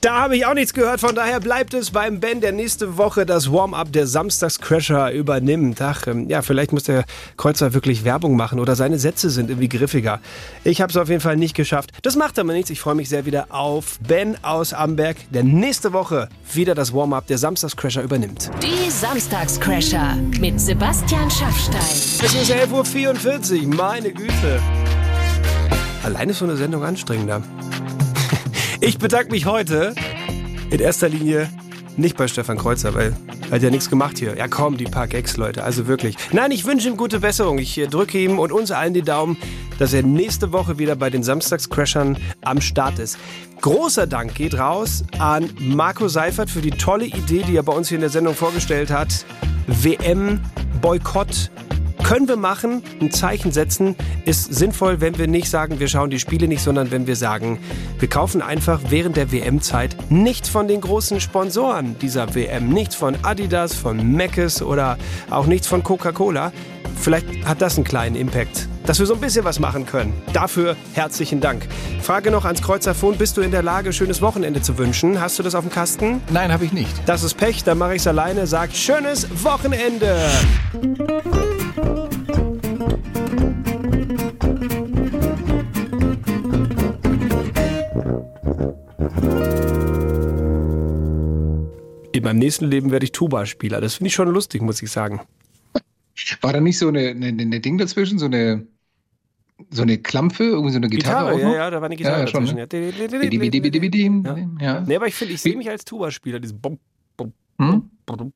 Da habe ich auch nichts gehört, von daher bleibt es beim Ben, der nächste Woche das Warm-up der Samstagscrasher übernimmt. Ach, ähm, ja, vielleicht muss der Kreuzer wirklich Werbung machen oder seine Sätze sind irgendwie griffiger. Ich habe es auf jeden Fall nicht geschafft. Das macht aber nichts. Ich freue mich sehr wieder auf Ben aus Amberg, der nächste Woche wieder das Warm-up der Samstagscrasher übernimmt. Die Samstagscrasher mit Sebastian Schaffstein. Es ist 11.44 Uhr, meine Güte. Alleine ist so eine Sendung anstrengender. Ich bedanke mich heute in erster Linie nicht bei Stefan Kreuzer, weil er hat ja nichts gemacht hier. Ja komm, die paar Gags, Leute, also wirklich. Nein, ich wünsche ihm gute Besserung. Ich äh, drücke ihm und uns allen die Daumen, dass er nächste Woche wieder bei den Samstagscrashern am Start ist. Großer Dank geht raus an Marco Seifert für die tolle Idee, die er bei uns hier in der Sendung vorgestellt hat. WM-Boykott können wir machen, ein Zeichen setzen, ist sinnvoll, wenn wir nicht sagen, wir schauen die Spiele nicht, sondern wenn wir sagen, wir kaufen einfach während der WM-Zeit nichts von den großen Sponsoren dieser WM, nichts von Adidas, von Mc's oder auch nichts von Coca-Cola. Vielleicht hat das einen kleinen Impact, dass wir so ein bisschen was machen können. Dafür herzlichen Dank. Frage noch ans Kreuzerfon, bist du in der Lage, schönes Wochenende zu wünschen? Hast du das auf dem Kasten? Nein, habe ich nicht. Das ist Pech, dann mache ich es alleine. Sagt schönes Wochenende. Meinem nächsten Leben werde ich Tuba-Spieler. Das finde ich schon lustig, muss ich sagen. War da nicht so eine, eine, eine Ding dazwischen, so eine, so eine Klampfe, irgendwie so eine Gitarre? Gitarre, ja, ja, da war eine Gitarre schon, dazwischen. ne? Ja. Ja. Nee, aber ich finde, ich sehe mich als Tuba-Spieler. Dieses Bum, bum, Hm? bum.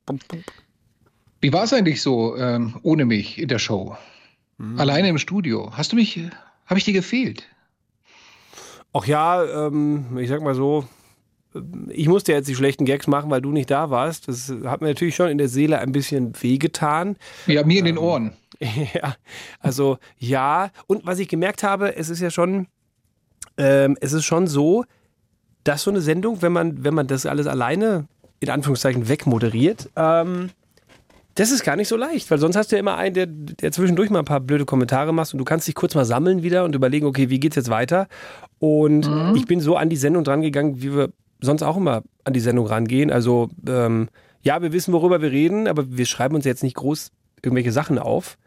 Wie war es eigentlich so ähm, ohne mich in der Show? Hm. Alleine im Studio. Hast du mich, Habe ich dir gefehlt? Ach ja, ähm, ich sag mal so, ich musste jetzt die schlechten Gags machen, weil du nicht da warst. Das hat mir natürlich schon in der Seele ein bisschen wehgetan. Ja, mir in den Ohren. Ja, also ja. Und was ich gemerkt habe, es ist ja schon, ähm, es ist schon so, dass so eine Sendung, wenn man, wenn man das alles alleine in Anführungszeichen wegmoderiert, ähm, das ist gar nicht so leicht, weil sonst hast du ja immer einen, der, der zwischendurch mal ein paar blöde Kommentare macht und du kannst dich kurz mal sammeln wieder und überlegen, okay, wie geht's jetzt weiter? Und Mhm. ich bin so an die Sendung dran gegangen, wie wir sonst auch immer an die Sendung rangehen. Also ähm, ja, wir wissen, worüber wir reden, aber wir schreiben uns jetzt nicht groß irgendwelche Sachen auf.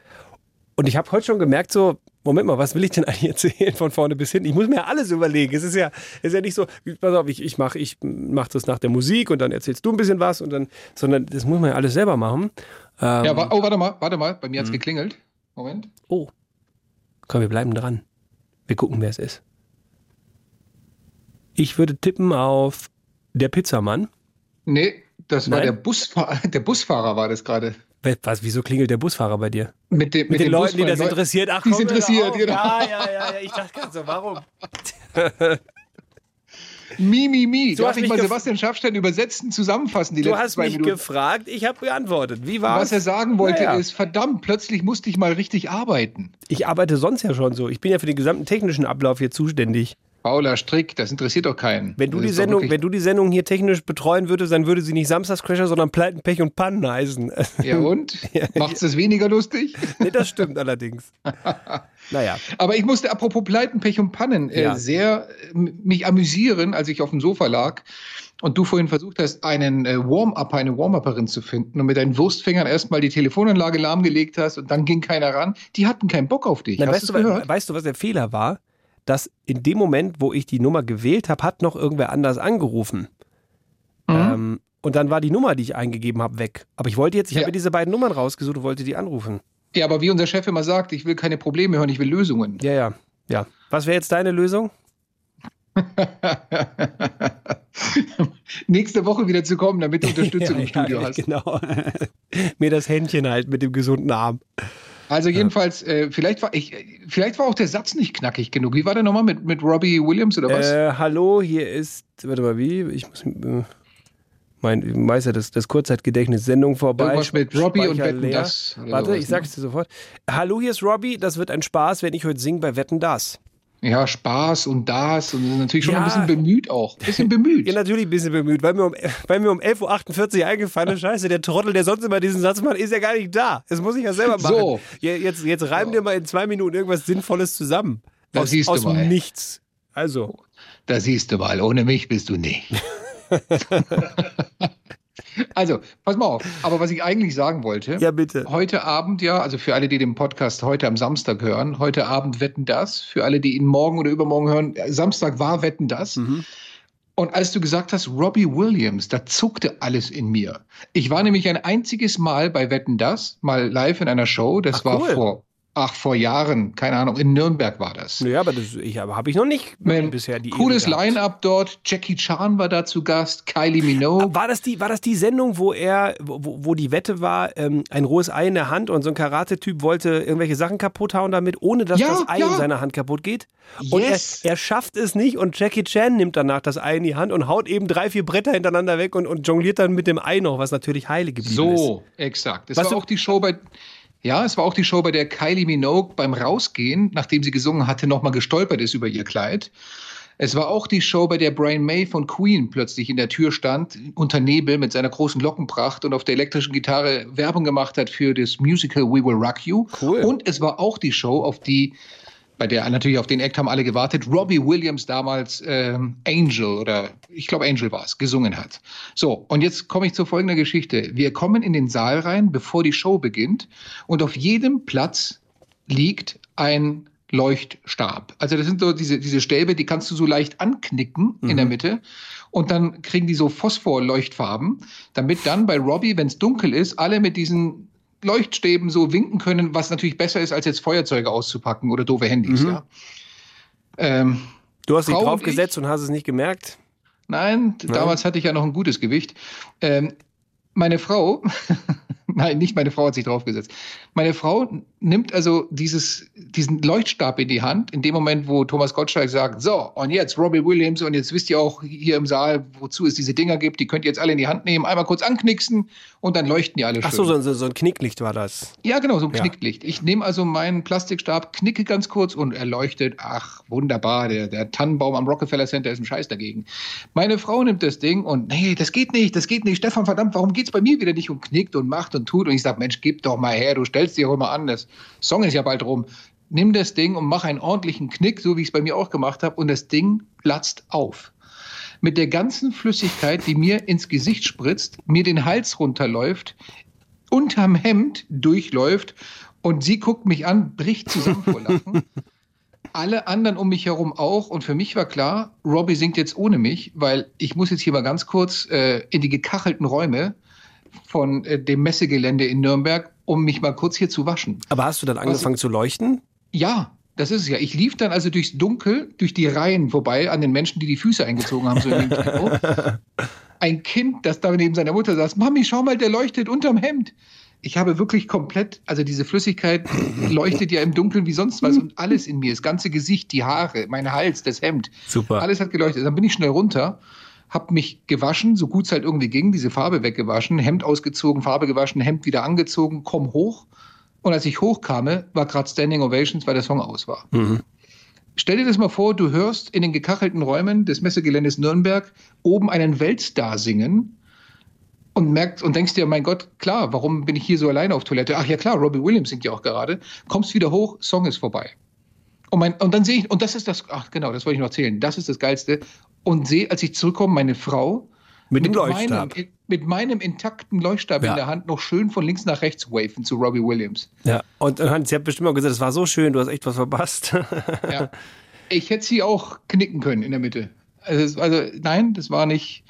Und ich habe heute schon gemerkt, so, Moment mal, was will ich denn eigentlich erzählen von vorne bis hinten? Ich muss mir ja alles überlegen. Es ist ja, es ist ja nicht so, pass auf, ich, ich mache ich mach das nach der Musik und dann erzählst du ein bisschen was und dann, sondern das muss man ja alles selber machen. Ähm, Ja, wa oh, warte mal, warte mal, bei mir hat's geklingelt. Moment. Oh. Komm, wir bleiben dran. Wir gucken, wer es ist. Ich würde tippen auf der Pizzamann. Nee, das war Nein? der Busfahrer, der Busfahrer war das gerade. Was, wieso klingelt der Busfahrer bei dir? Mit, dem, Mit den dem Leuten, die das interessiert. Ach, die hör interessiert, genau. Ja, ja, ja, ja. Ich dachte gerade so, warum? Mi, mi, mi. Du Darf ich mal Sebastian Schaffstein übersetzen, zusammenfassen, die Du letzten hast zwei mich Minuten. gefragt, ich habe geantwortet. Wie war's? Was er sagen wollte Naja. ist, verdammt, plötzlich musste ich mal richtig arbeiten. Ich arbeite sonst ja schon so. Ich bin ja für den gesamten technischen Ablauf hier zuständig. Fauler Strick, das interessiert doch keinen. Wenn du, Das die Sendung, wenn du die Sendung hier technisch betreuen würdest, dann würde sie nicht Samstagscrasher, sondern Pleiten, Pech und Pannen heißen. Ja und? Macht's das weniger lustig? nee, das stimmt allerdings. Naja. Aber ich musste, apropos Pleiten, Pech und Pannen, Ja. äh, sehr äh, mich amüsieren, als ich auf dem Sofa lag und du vorhin versucht hast, einen äh, Warm-Upper, eine Warm-Upperin zu finden und mit deinen Wurstfingern erstmal die Telefonanlage lahmgelegt hast und dann ging keiner ran. Die hatten keinen Bock auf dich. Hast weißt, du, weißt du, was der Fehler war? Dass in dem Moment, wo ich die Nummer gewählt habe, hat noch irgendwer anders angerufen. Mhm. Ähm, und dann war die Nummer, die ich eingegeben habe, weg. Aber ich wollte jetzt, ich Ja. habe mir diese beiden Nummern rausgesucht und wollte die anrufen. Ja, aber wie unser Chef immer sagt, ich will keine Probleme hören, ich will Lösungen. Ja, ja, ja. Was wäre jetzt deine Lösung? Nächste Woche wieder zu kommen, damit du Unterstützung Ja, im Studio ja, hast. Genau. Mir das Händchen halt mit dem gesunden Arm. Also jedenfalls, äh, vielleicht, war ich, vielleicht war auch der Satz nicht knackig genug. Wie war der nochmal mit, mit Robbie Williams oder was? Äh, hallo, hier ist, warte mal, wie? Ich muss, äh, mein, ja, das, das Kurzzeitgedächtnis, Sendung vorbei. Irgendwas mit Robbie und Speicher Wetten, leer. das Warte, sowas, ich sag's dir sofort. Hallo, hier ist Robbie, das wird ein Spaß, wenn ich heute singe bei Wetten, das. Ja, Spaß und das und natürlich schon Ja. ein bisschen bemüht auch. Ein bisschen bemüht. Ja, natürlich ein bisschen bemüht, weil mir um, weil mir um 11.48 Uhr eingefallen ist, scheiße, der Trottel, der sonst immer diesen Satz macht, ist ja gar nicht da. Das muss ich ja selber machen. So. Jetzt, jetzt reim dir mal in zwei Minuten irgendwas Sinnvolles zusammen. Da aus siehst du aus mal. nichts. Also. Da siehst du mal, ohne mich bist du nicht. also, pass mal auf. Aber was ich eigentlich sagen wollte. Ja, bitte. Heute Abend, ja, also für alle, die den Podcast heute am Samstag hören, heute Abend wetten das. Für alle, die ihn morgen oder übermorgen hören, äh, Samstag war wetten das. Mhm. Und als du gesagt hast, Robbie Williams, da zuckte alles in mir. Ich war nämlich ein einziges Mal bei Wetten das, mal live in einer Show. Das Ach, war cool. vor, ach, vor Jahren, keine Ahnung, in Nürnberg war das. Ja, aber das ich, habe ich noch nicht Man, bisher die Cooles. Line-Up dort. Jackie Chan war da zu Gast, Kylie Minogue. War das die, war das die Sendung, wo er, wo, wo die Wette war, ähm, ein rohes Ei in der Hand und so ein Karate-Typ wollte irgendwelche Sachen kaputt hauen damit, ohne dass Ja, das Ei ja. in seiner Hand kaputt geht? Und Yes. er, er schafft es nicht und Jackie Chan nimmt danach das Ei in die Hand und haut eben drei, vier Bretter hintereinander weg und, und jongliert dann mit dem Ei noch, was natürlich heile geblieben ist. So, exakt. Das Was war auch die Show bei. Ja, es war auch die Show, bei der Kylie Minogue beim Rausgehen, nachdem sie gesungen hatte, nochmal gestolpert ist über ihr Kleid. Es war auch die Show, bei der Brian May von Queen plötzlich in der Tür stand, unter Nebel mit seiner großen Lockenpracht und auf der elektrischen Gitarre Werbung gemacht hat für das Musical We Will Rock You. Cool. Und es war auch die Show, auf die, bei der natürlich auf den Act haben alle gewartet, Robbie Williams damals ähm, Angel oder ich glaube Angel war es, gesungen hat. So, und jetzt komme ich zu folgender Geschichte. Wir kommen in den Saal rein, bevor die Show beginnt und auf jedem Platz liegt ein Leuchtstab. Also das sind so diese, diese Stäbe, die kannst du so leicht anknicken in der Mitte und dann kriegen die so Phosphorleuchtfarben, damit dann bei Robbie, wenn es dunkel ist, alle mit diesen Leuchtstäben so winken können, was natürlich besser ist, als jetzt Feuerzeuge auszupacken oder doofe Handys, Mhm. ja. Ähm, Du hast dich draufgesetzt und hast es nicht gemerkt? Nein, Nein? damals hatte ich ja noch ein gutes Gewicht. Ähm, meine Frau, nein, nicht meine Frau hat sich draufgesetzt. Meine Frau nimmt also dieses, diesen Leuchtstab in die Hand, in dem Moment, wo Thomas Gottschalk sagt, so, und jetzt Robbie Williams, und jetzt wisst ihr auch hier im Saal, wozu es diese Dinger gibt, die könnt ihr jetzt alle in die Hand nehmen, einmal kurz anknicksen und dann leuchten die alle schön. Ach so, so, so, ein Knicklicht war das. Ja, genau, so ein Ja. Knicklicht. Ich nehme also meinen Plastikstab, knicke ganz kurz und er leuchtet. Ach, wunderbar, der, der Tannenbaum am Rockefeller Center ist ein Scheiß dagegen. Meine Frau nimmt das Ding und, nee, das geht nicht, das geht nicht. Stefan, verdammt, warum geht's bei mir wieder nicht? Und knickt und macht und tut. Und ich sage, Mensch, gib doch mal her, du stellst dich auch immer an, das Song ist ja bald rum. Nimm das Ding und mach einen ordentlichen Knick, so wie ich es bei mir auch gemacht habe, und das Ding platzt auf mit der ganzen Flüssigkeit, die mir ins Gesicht spritzt, mir den Hals runterläuft, unterm Hemd durchläuft und sie guckt mich an, bricht zusammen vor Lachen. Alle anderen um mich herum auch. Und für mich war klar, Robbie singt jetzt ohne mich, weil ich muss jetzt hier mal ganz kurz äh, in die gekachelten Räume von äh, dem Messegelände in Nürnberg, um mich mal kurz hier zu waschen. Aber hast du dann angefangen zu leuchten? Ja, das ist es ja. Ich lief dann also durchs Dunkel, durch die Reihen vorbei an den Menschen, die die Füße eingezogen haben, so in den Kino. Ein Kind, das da neben seiner Mutter saß, Mami, schau mal, der leuchtet unterm Hemd. Ich habe wirklich komplett, also diese Flüssigkeit leuchtet ja im Dunkeln wie sonst was und alles in mir, das ganze Gesicht, die Haare, mein Hals, das Hemd. Super. Alles hat geleuchtet. Dann bin ich schnell runter, habe mich gewaschen, so gut es halt irgendwie ging, diese Farbe weggewaschen, Hemd ausgezogen, Farbe gewaschen, Hemd wieder angezogen, komm hoch. Und als ich hochkam, war gerade Standing Ovations, weil der Song aus war. Mhm. Stell dir das mal vor, du hörst in den gekachelten Räumen des Messegeländes Nürnberg oben einen Weltstar singen und merkst und denkst dir, mein Gott, klar, warum bin ich hier so alleine auf Toilette? Ach ja, klar, Robbie Williams singt ja auch gerade. Kommst wieder hoch, Song ist vorbei. Und, mein, und dann sehe ich, und das ist das, ach genau, das wollte ich noch erzählen, das ist das Geilste. Und sehe, als ich zurückkomme, meine Frau Mit dem Leuchtstab. Meinem, mit meinem intakten Leuchtstab Ja. in der Hand noch schön von links nach rechts waven zu Robbie Williams. Ja. Und äh, sie hat bestimmt auch gesagt, es war so schön, du hast echt was verpasst. Ja. Ich hätte sie auch knicken können in der Mitte. Also, also nein, das war nicht,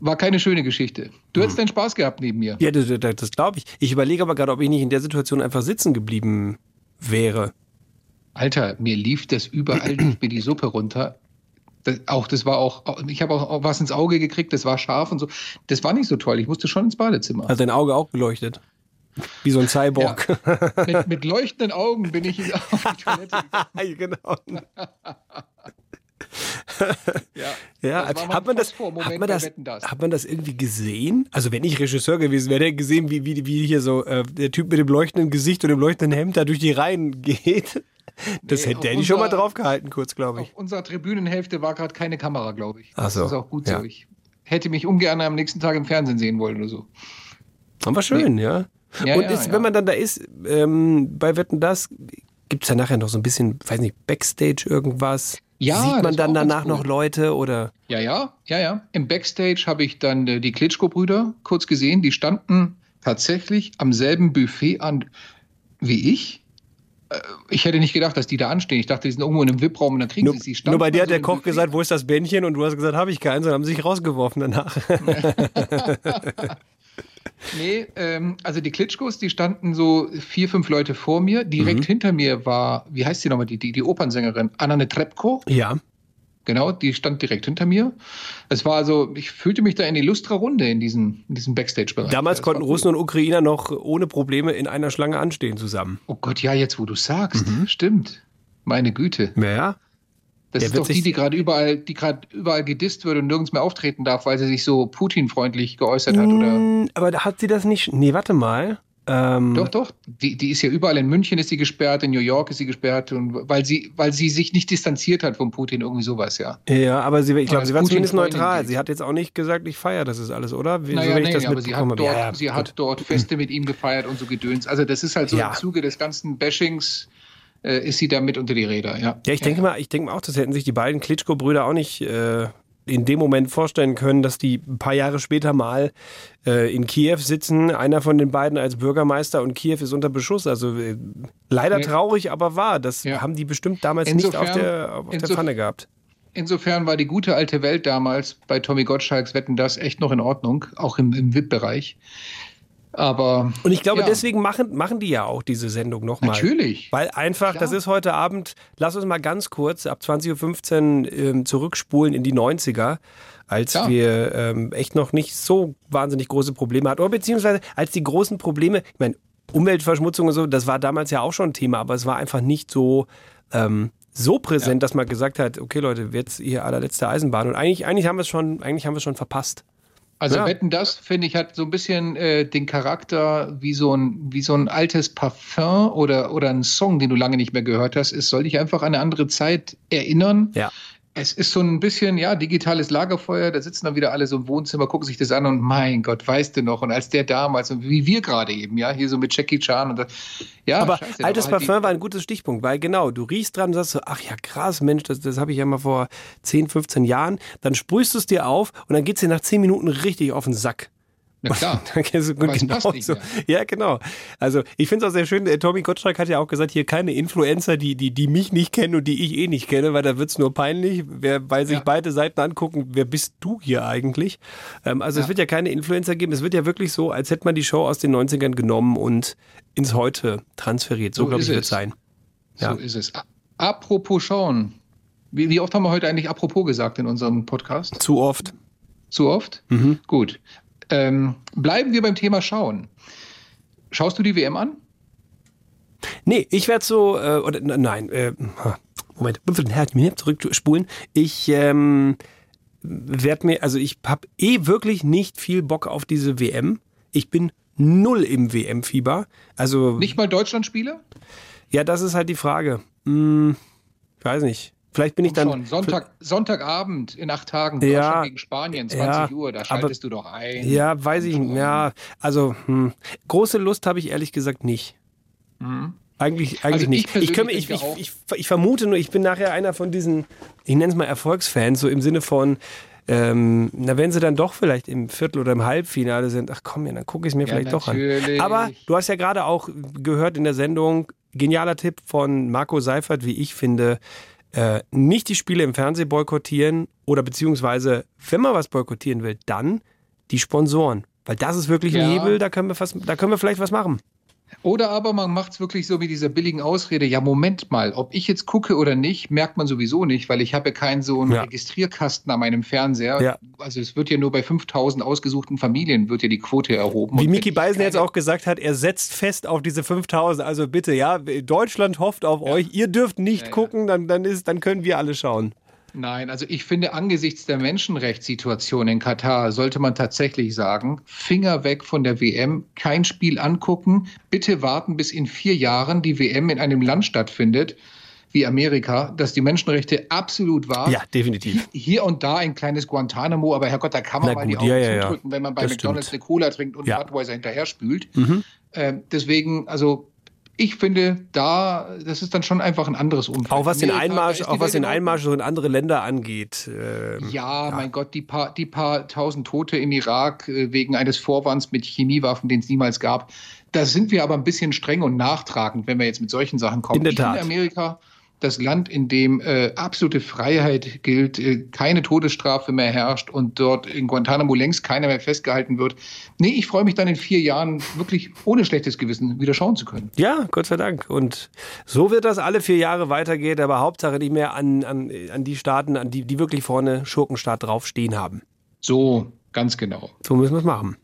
war keine schöne Geschichte. Du hättest deinen Spaß gehabt neben mir. Ja, das, das, das glaube ich. Ich überlege aber gerade, ob ich nicht in der Situation einfach sitzen geblieben wäre. Alter, mir lief das überall lief mir die Suppe runter. Das, auch das war auch, ich habe auch, auch was ins Auge gekriegt, das war scharf und so. Das war nicht so toll. Ich musste schon ins Badezimmer. Hat dein Auge auch geleuchtet. Wie so ein Cyborg. mit, mit leuchtenden Augen bin ich auf die Toilette gegangen. genau. Ja, Ja, das hat man das, hat man das, dass. hat man das irgendwie gesehen? Also wenn ich Regisseur gewesen wäre, hätte ich gesehen, wie, wie, wie hier so äh, der Typ mit dem leuchtenden Gesicht und dem leuchtenden Hemd da durch die Reihen geht. Das Nee, hätte auf nicht schon mal draufgehalten, kurz, glaube ich. Auf unserer Tribünenhälfte war gerade keine Kamera, glaube ich. Ach so, Das ist auch gut ja. so. Ich hätte mich ungern am nächsten Tag im Fernsehen sehen wollen oder so. Aber schön, ja. Ja, und ja, ist, wenn man dann da ist, ähm, bei Wetten das, gibt es da nachher noch so ein bisschen, weiß nicht, Backstage irgendwas? Ja, Sieht man das dann danach cool. noch Leute oder? Ja, ja, ja, ja. Im Backstage habe ich dann äh, die Klitschko-Brüder kurz gesehen. Die standen tatsächlich am selben Buffet an wie ich. Äh, Ich hätte nicht gedacht, dass die da anstehen. Ich dachte, die sind irgendwo in einem VIP-Raum und dann kriegen Nur, sie sie. nur bei dir hat der Koch gesagt, wo ist das Bändchen? Und du hast gesagt, habe ich keins. Und haben sie sich rausgeworfen danach. Nee, ähm, also die Klitschkos, die standen so vier, fünf Leute vor mir. Direkt Mhm. hinter mir war, wie heißt die nochmal, die, die, die Opernsängerin, Anna Netrebko. ja. Genau, die stand direkt hinter mir. Es war also, ich fühlte mich da in die Lustra-Runde in diesem, in diesem Backstage-Bereich. Damals Das konnten. Russen und Ukrainer noch ohne Probleme in einer Schlange anstehen zusammen. Oh Gott, ja, jetzt wo du sagst, stimmt. Meine Güte. Mhm. Ja. Das Der ist doch die, die gerade überall, die gerade überall gedisst wird und nirgends mehr auftreten darf, weil sie sich so Putin-freundlich geäußert hat, oder? Mm, Aber hat sie das nicht. Nee, warte mal. Ähm, Doch, doch. Die, die ist ja überall in München ist sie gesperrt, in New York ist sie gesperrt, und weil sie, weil sie sich nicht distanziert hat von Putin, irgendwie sowas, ja. Ja, aber sie, ich glaube, sie war zumindest Putin-Freundin neutral. Sie hat jetzt auch nicht gesagt, ich feiere das ist alles, oder? Wie, so, Naja, ich nee, das aber sie hat, dort. Ja, ja, sie hat dort Feste mit ihm gefeiert und so Gedöns. Also das ist halt so Ja. im Zuge des ganzen Bashings äh, ist sie da mit unter die Räder, ja. Ja, ich denke mal, ich denke mal auch, das hätten sich die beiden Klitschko-Brüder auch nicht äh, in dem Moment vorstellen können, dass die ein paar Jahre später mal äh, in Kiew sitzen, einer von den beiden als Bürgermeister und Kiew ist unter Beschuss. Also äh, leider traurig, aber wahr. Das haben die bestimmt damals nicht auf Insofern- der, auf der Pfanne gehabt. Insofern war die gute alte Welt damals bei Tommy Gottschalks Wetten das echt noch in Ordnung, auch im, im VIP-Bereich. Aber Und ich glaube, ja. deswegen machen, machen die ja auch diese Sendung nochmal. Natürlich. Weil einfach, das ist heute Abend, lass uns mal ganz kurz ab 20.15 Uhr ähm, zurückspulen in die 90er, als Ja. wir ähm, echt noch nicht so wahnsinnig große Probleme hatten. Oder beziehungsweise als die großen Probleme, ich meine, Umweltverschmutzung und so, das war damals ja auch schon ein Thema, aber es war einfach nicht so, ähm, so präsent, dass man gesagt hat, okay Leute, jetzt hier allerletzte Eisenbahn. Und eigentlich, eigentlich haben wir es schon, eigentlich haben wir es schon verpasst. Also Ja. Wetten, das finde ich hat so ein bisschen äh, den Charakter wie so ein wie so ein altes Parfum oder oder ein Song, den du lange nicht mehr gehört hast. Es soll dich einfach an eine andere Zeit erinnern. Ja. Es ist so ein bisschen ja digitales Lagerfeuer. Da sitzen dann wieder alle so im Wohnzimmer, gucken sich das an und mein Gott, weißt du noch? Und als der damals und wie wir gerade eben, ja, hier so mit Jackie Chan und da, ja, aber scheiße, altes war halt Parfum war ein gutes Stichpunkt, weil genau, du riechst dran und sagst so, ach ja, krass, Mensch, das, das habe ich ja mal vor 10, 15 Jahren. Dann sprühst du es dir auf und dann geht es dir nach 10 Minuten richtig auf den Sack. Na klar. Aber es genau so. Ja, genau. Also ich finde es auch sehr schön, äh, Tommy Gottschalk hat ja auch gesagt, hier keine Influencer, die, die, die mich nicht kennen und die ich eh nicht kenne, weil da wird's nur peinlich, wer, weil sich beide Seiten angucken, wer bist du hier eigentlich? Ähm, also es wird ja keine Influencer geben, es wird ja wirklich so, als hätte man die Show aus den 90ern genommen und ins Heute transferiert. So, So glaube ich, wird es. sein. So ist es. Apropos schauen. Wie, wie oft haben wir heute eigentlich apropos gesagt in unserem Podcast? Zu oft. Zu oft? Mhm. Gut. Ähm, bleiben wir beim Thema Schauen. Schaust du die WM an? Nee, ich werde so, äh, oder nein, äh, Moment, zurückspulen. Ich ähm, werde mir, also ich habe eh wirklich nicht viel Bock auf diese WM. Ich bin null im WM-Fieber. Also Nicht mal Deutschland-Spiele? ja, das ist halt die Frage. Hm, ich weiß nicht. Vielleicht bin ich dann. Schon. Sonntag, Sonntagabend in acht Tagen. Ja. Deutschland gegen Spanien, 20 Ja, Uhr. Da aber- schaltest du doch ein. Ja, weiß ich nicht. Ja, also hm, große Lust habe ich ehrlich gesagt nicht. Mhm. Eigentlich, eigentlich Also ich nicht. Ich, mir- ich, ich, ich, ich vermute nur, ich bin nachher einer von diesen, ich nenne es mal Erfolgsfans, so im Sinne von, ähm, na, wenn sie dann doch vielleicht im Viertel- oder im Halbfinale sind, ach komm, ja, dann gucke ich es mir Ja, vielleicht doch an. natürlich. Aber du hast ja gerade auch gehört in der Sendung, genialer Tipp von Marco Seifert, wie ich finde, äh, nicht die Spiele im Fernsehen boykottieren oder beziehungsweise, wenn man was boykottieren will, dann die Sponsoren. Weil das ist wirklich ein Ja. Hebel, da können wir, fast, da können wir vielleicht was machen. Oder aber man macht es wirklich so mit dieser billigen Ausrede, ja Moment mal, ob ich jetzt gucke oder nicht, merkt man sowieso nicht, weil ich habe ja keinen so einen Ja. Registrierkasten an meinem Fernseher. Ja. Also es wird ja nur bei 5000 ausgesuchten Familien wird ja die Quote erhoben. Wie wenn Beisen jetzt auch gesagt hat, er setzt fest auf diese 5000. Also bitte, ja, Deutschland hofft auf euch. Ihr dürft nicht gucken, dann, dann, ist, dann können wir alle schauen. Nein, also ich finde, angesichts der Menschenrechtssituation in Katar sollte man tatsächlich sagen, Finger weg von der WM, kein Spiel angucken, bitte warten, bis in vier Jahren die WM in einem Land stattfindet, wie Amerika, dass die Menschenrechte absolut wahr. Ja, definitiv. Hier und da ein kleines Guantanamo, aber Herrgott, da kann man Na mal gut, die Augen ja, ja, zudrücken, wenn man bei Das McDonalds stimmt. eine Cola trinkt und Ja. Budweiser hinterher spült. Mhm. Ähm, deswegen, also ich finde, da, das ist dann schon einfach ein anderes Umfeld. Auch was den Amerika, da Einmarsch, auch was Welt den. Einmarsch so in andere Länder angeht. ähm, Ja, mein Gott, die paar, die paar tausend Tote im Irak äh, wegen eines Vorwands mit Chemiewaffen, den es niemals gab. Da sind wir aber ein bisschen streng und nachtragend, wenn wir jetzt mit solchen Sachen kommen. In der ich Tat. finde Amerika das Land, in dem äh, absolute Freiheit gilt, äh, keine Todesstrafe mehr herrscht und dort in Guantanamo längst keiner mehr festgehalten wird. Nee, ich freue mich dann in vier Jahren wirklich ohne schlechtes Gewissen wieder schauen zu können. Ja, Gott sei Dank. Und so wird das alle vier Jahre weitergehen, aber Hauptsache nicht mehr an, an, an die Staaten, an die, die wirklich vorne Schurkenstaat draufstehen haben. So, ganz genau. So müssen wir es machen.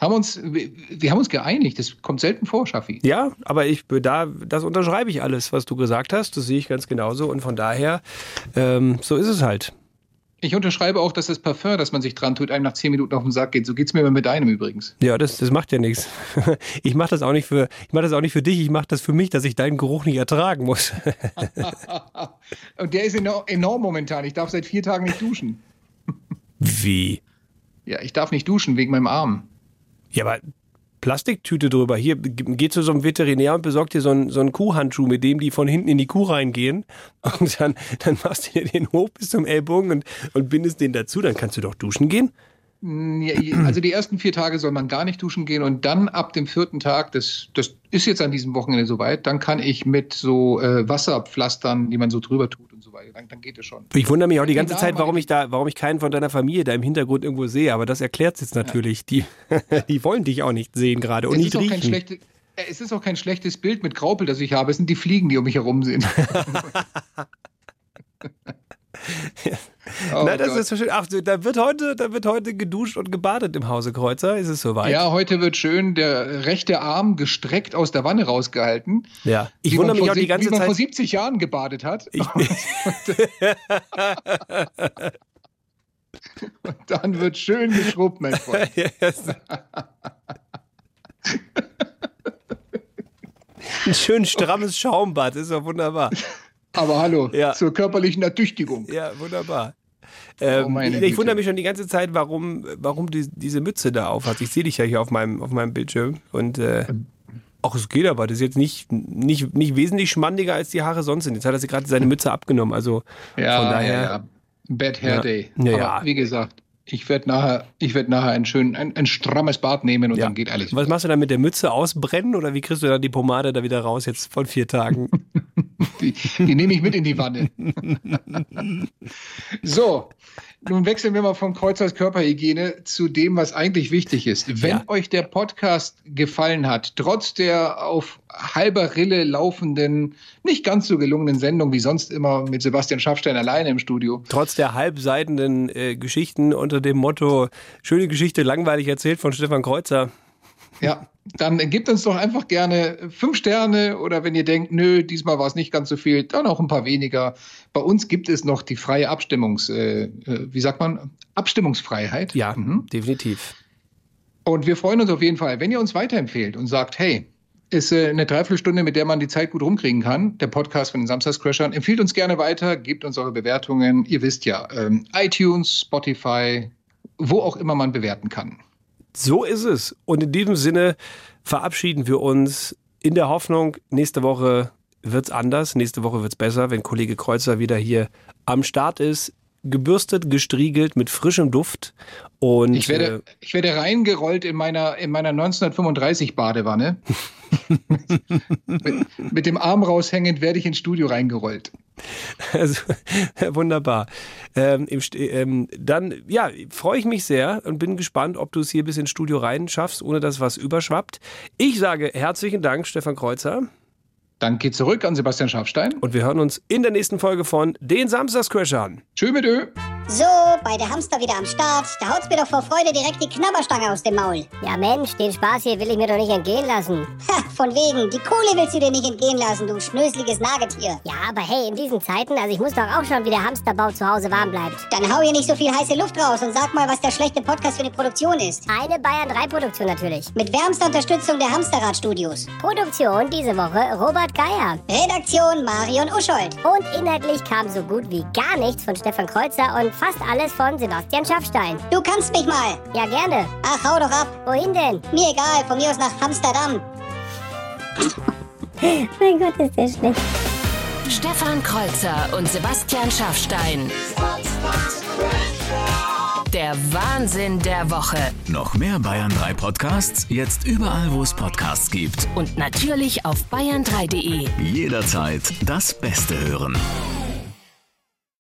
Haben uns, wir, wir haben uns geeinigt, das kommt selten vor, Schaffi. Ja, aber ich da, das unterschreibe ich alles, was du gesagt hast. Das sehe ich ganz genauso. Und von daher, ähm, so ist es halt. Ich unterschreibe auch, dass das Parfum, das man sich dran tut, einem nach zehn Minuten auf den Sack geht. So geht's mir immer mit deinem übrigens. Ja, das, das macht ja nichts. Ich mache das auch nicht für, ich mache das auch nicht für dich. Ich mache das für mich, dass ich deinen Geruch nicht ertragen muss. Und der ist enorm, enorm momentan. Ich darf seit vier Tagen nicht duschen. Wie? Ja, ich darf nicht duschen wegen meinem Arm. Ja, aber Plastiktüte drüber. Hier, geh zu so einem Veterinär und besorg dir so einen, so einen Kuhhandschuh, mit dem die von hinten in die Kuh reingehen. Und dann, dann machst du dir den hoch bis zum Ellbogen und, und bindest den dazu. Dann kannst du doch duschen gehen. Ja, Also die ersten vier Tage soll man gar nicht duschen gehen und dann ab dem vierten Tag, das, das ist jetzt an diesem Wochenende soweit, dann kann ich mit so äh, Wasserpflastern, die man so drüber tut und so weiter, dann, dann geht es schon. Ich wundere mich auch die ganze Zeit, warum ich da, warum ich keinen von deiner Familie da im Hintergrund irgendwo sehe. Aber das erklärt es jetzt natürlich. Die, die wollen dich auch nicht sehen gerade und es, nicht ist auch kein riechen. äh, es ist auch kein schlechtes Bild mit Graupel, das ich habe. Es sind die Fliegen, die um mich herum sind. Oh Na, das Gott. ist so schön. Ach, da wird heute, da wird heute geduscht und gebadet im Hause Kreuzer. Ist es soweit? Ja, heute wird schön der rechte Arm gestreckt aus der Wanne rausgehalten. Ja. Ich wundere mich vor auch die ganze wie man Zeit. vor 70 Jahren gebadet hat. Und dann wird schön geschrubbt, mein Freund. Ein schön strammes Schaumbad, ist doch wunderbar. Aber hallo, Ja. zur körperlichen Ertüchtigung. Ja, wunderbar. Ähm, Oh, ich Güte. wundere mich schon die ganze Zeit, warum, warum die, diese Mütze da auf hat. Ich sehe dich ja hier auf meinem, auf meinem Bildschirm. Und äh, auch es geht aber. Das ist jetzt nicht, nicht, nicht wesentlich schmandiger, als die Haare sonst sind. Jetzt hat er sich gerade seine Mütze abgenommen. Also Ja, von daher. ja, ja. Bad Hair Ja. Day. Ja, Aber ja. wie gesagt, ich werde nachher, ich werd nachher ein schön, ein, ein strammes Bad nehmen und dann geht alles. Was machst du dann mit der Mütze ausbrennen oder wie kriegst du dann die Pomade da wieder raus jetzt von vier Tagen? Die, die nehme ich mit in die Wanne. so, nun wechseln wir mal vom Kreuzers Körperhygiene zu dem, was eigentlich wichtig ist. Wenn euch der Podcast gefallen hat, trotz der auf halber Rille laufenden, nicht ganz so gelungenen Sendung wie sonst immer mit Sebastian Schaffstein alleine im Studio, Trotz der halbseitenden äh, Geschichten unter dem Motto Schöne Geschichte, langweilig erzählt von Stefan Kreuzer. Ja, dann gebt uns doch einfach gerne fünf Sterne oder wenn ihr denkt, nö, diesmal war es nicht ganz so viel, dann auch ein paar weniger. Bei uns gibt es noch die freie Abstimmungs, äh, äh, wie sagt man, Abstimmungsfreiheit. Ja, definitiv. Und wir freuen uns auf jeden Fall, wenn ihr uns weiterempfehlt und sagt, hey, ist äh, eine Dreiviertelstunde, mit der man die Zeit gut rumkriegen kann. Der Podcast von den Samstagscrashern. Empfiehlt uns gerne weiter, gebt uns eure Bewertungen. Ihr wisst ja, ähm, iTunes, Spotify, wo auch immer man bewerten kann. So ist es. Und in diesem Sinne verabschieden wir uns in der Hoffnung, nächste Woche wird's anders, nächste Woche wird's besser, wenn Kollege Kreuzer wieder hier am Start ist, gebürstet, gestriegelt mit frischem Duft und Ich werde, ich werde reingerollt in meiner, in meiner 1935 Badewanne. mit, mit dem Arm raushängend werde ich ins Studio reingerollt. Also, wunderbar. Ähm, im, ähm, dann, ja, freue ich mich sehr und bin gespannt, ob du es hier bis ins Studio rein schaffst, ohne dass was überschwappt. Ich sage herzlichen Dank, Stefan Kreuzer. Dann geht zurück an Sebastian Schafstein. Und wir hören uns in der nächsten Folge von Den Samstagscrashern. Tschö mit Ö. So, beide Hamster wieder am Start. Da haut's mir doch vor Freude direkt die Knabberstange aus dem Maul. Ja Mensch, den Spaß hier will ich mir doch nicht entgehen lassen. Ha, von wegen. Die Kohle willst du dir nicht entgehen lassen, du schnöseliges Nagetier. Ja, aber hey, in diesen Zeiten, also ich muss doch auch schon, wie der Hamsterbau zu Hause warm bleibt. Dann hau hier nicht so viel heiße Luft raus und sag mal, was der schlechte Podcast für eine Produktion ist. Eine Bayern 3 Produktion natürlich. Mit wärmster Unterstützung der Hamsterrad-Studios. Produktion diese Woche Robert Geier. Redaktion Marion Uschold. Und inhaltlich kam so gut wie gar nichts von Stefan Kreuzer und fast alles von Sebastian Schaffstein. Du kannst mich mal. Ja, gerne. Ach, hau doch ab. Wohin denn? Mir egal, von mir aus nach Amsterdam. mein Gott, ist der schlecht. Stefan Kreuzer und Sebastian Schaffstein. Der Wahnsinn der Woche. Noch mehr Bayern 3 Podcasts, jetzt überall, wo es Podcasts gibt. Und natürlich auf bayern3.de. Jederzeit das Beste hören.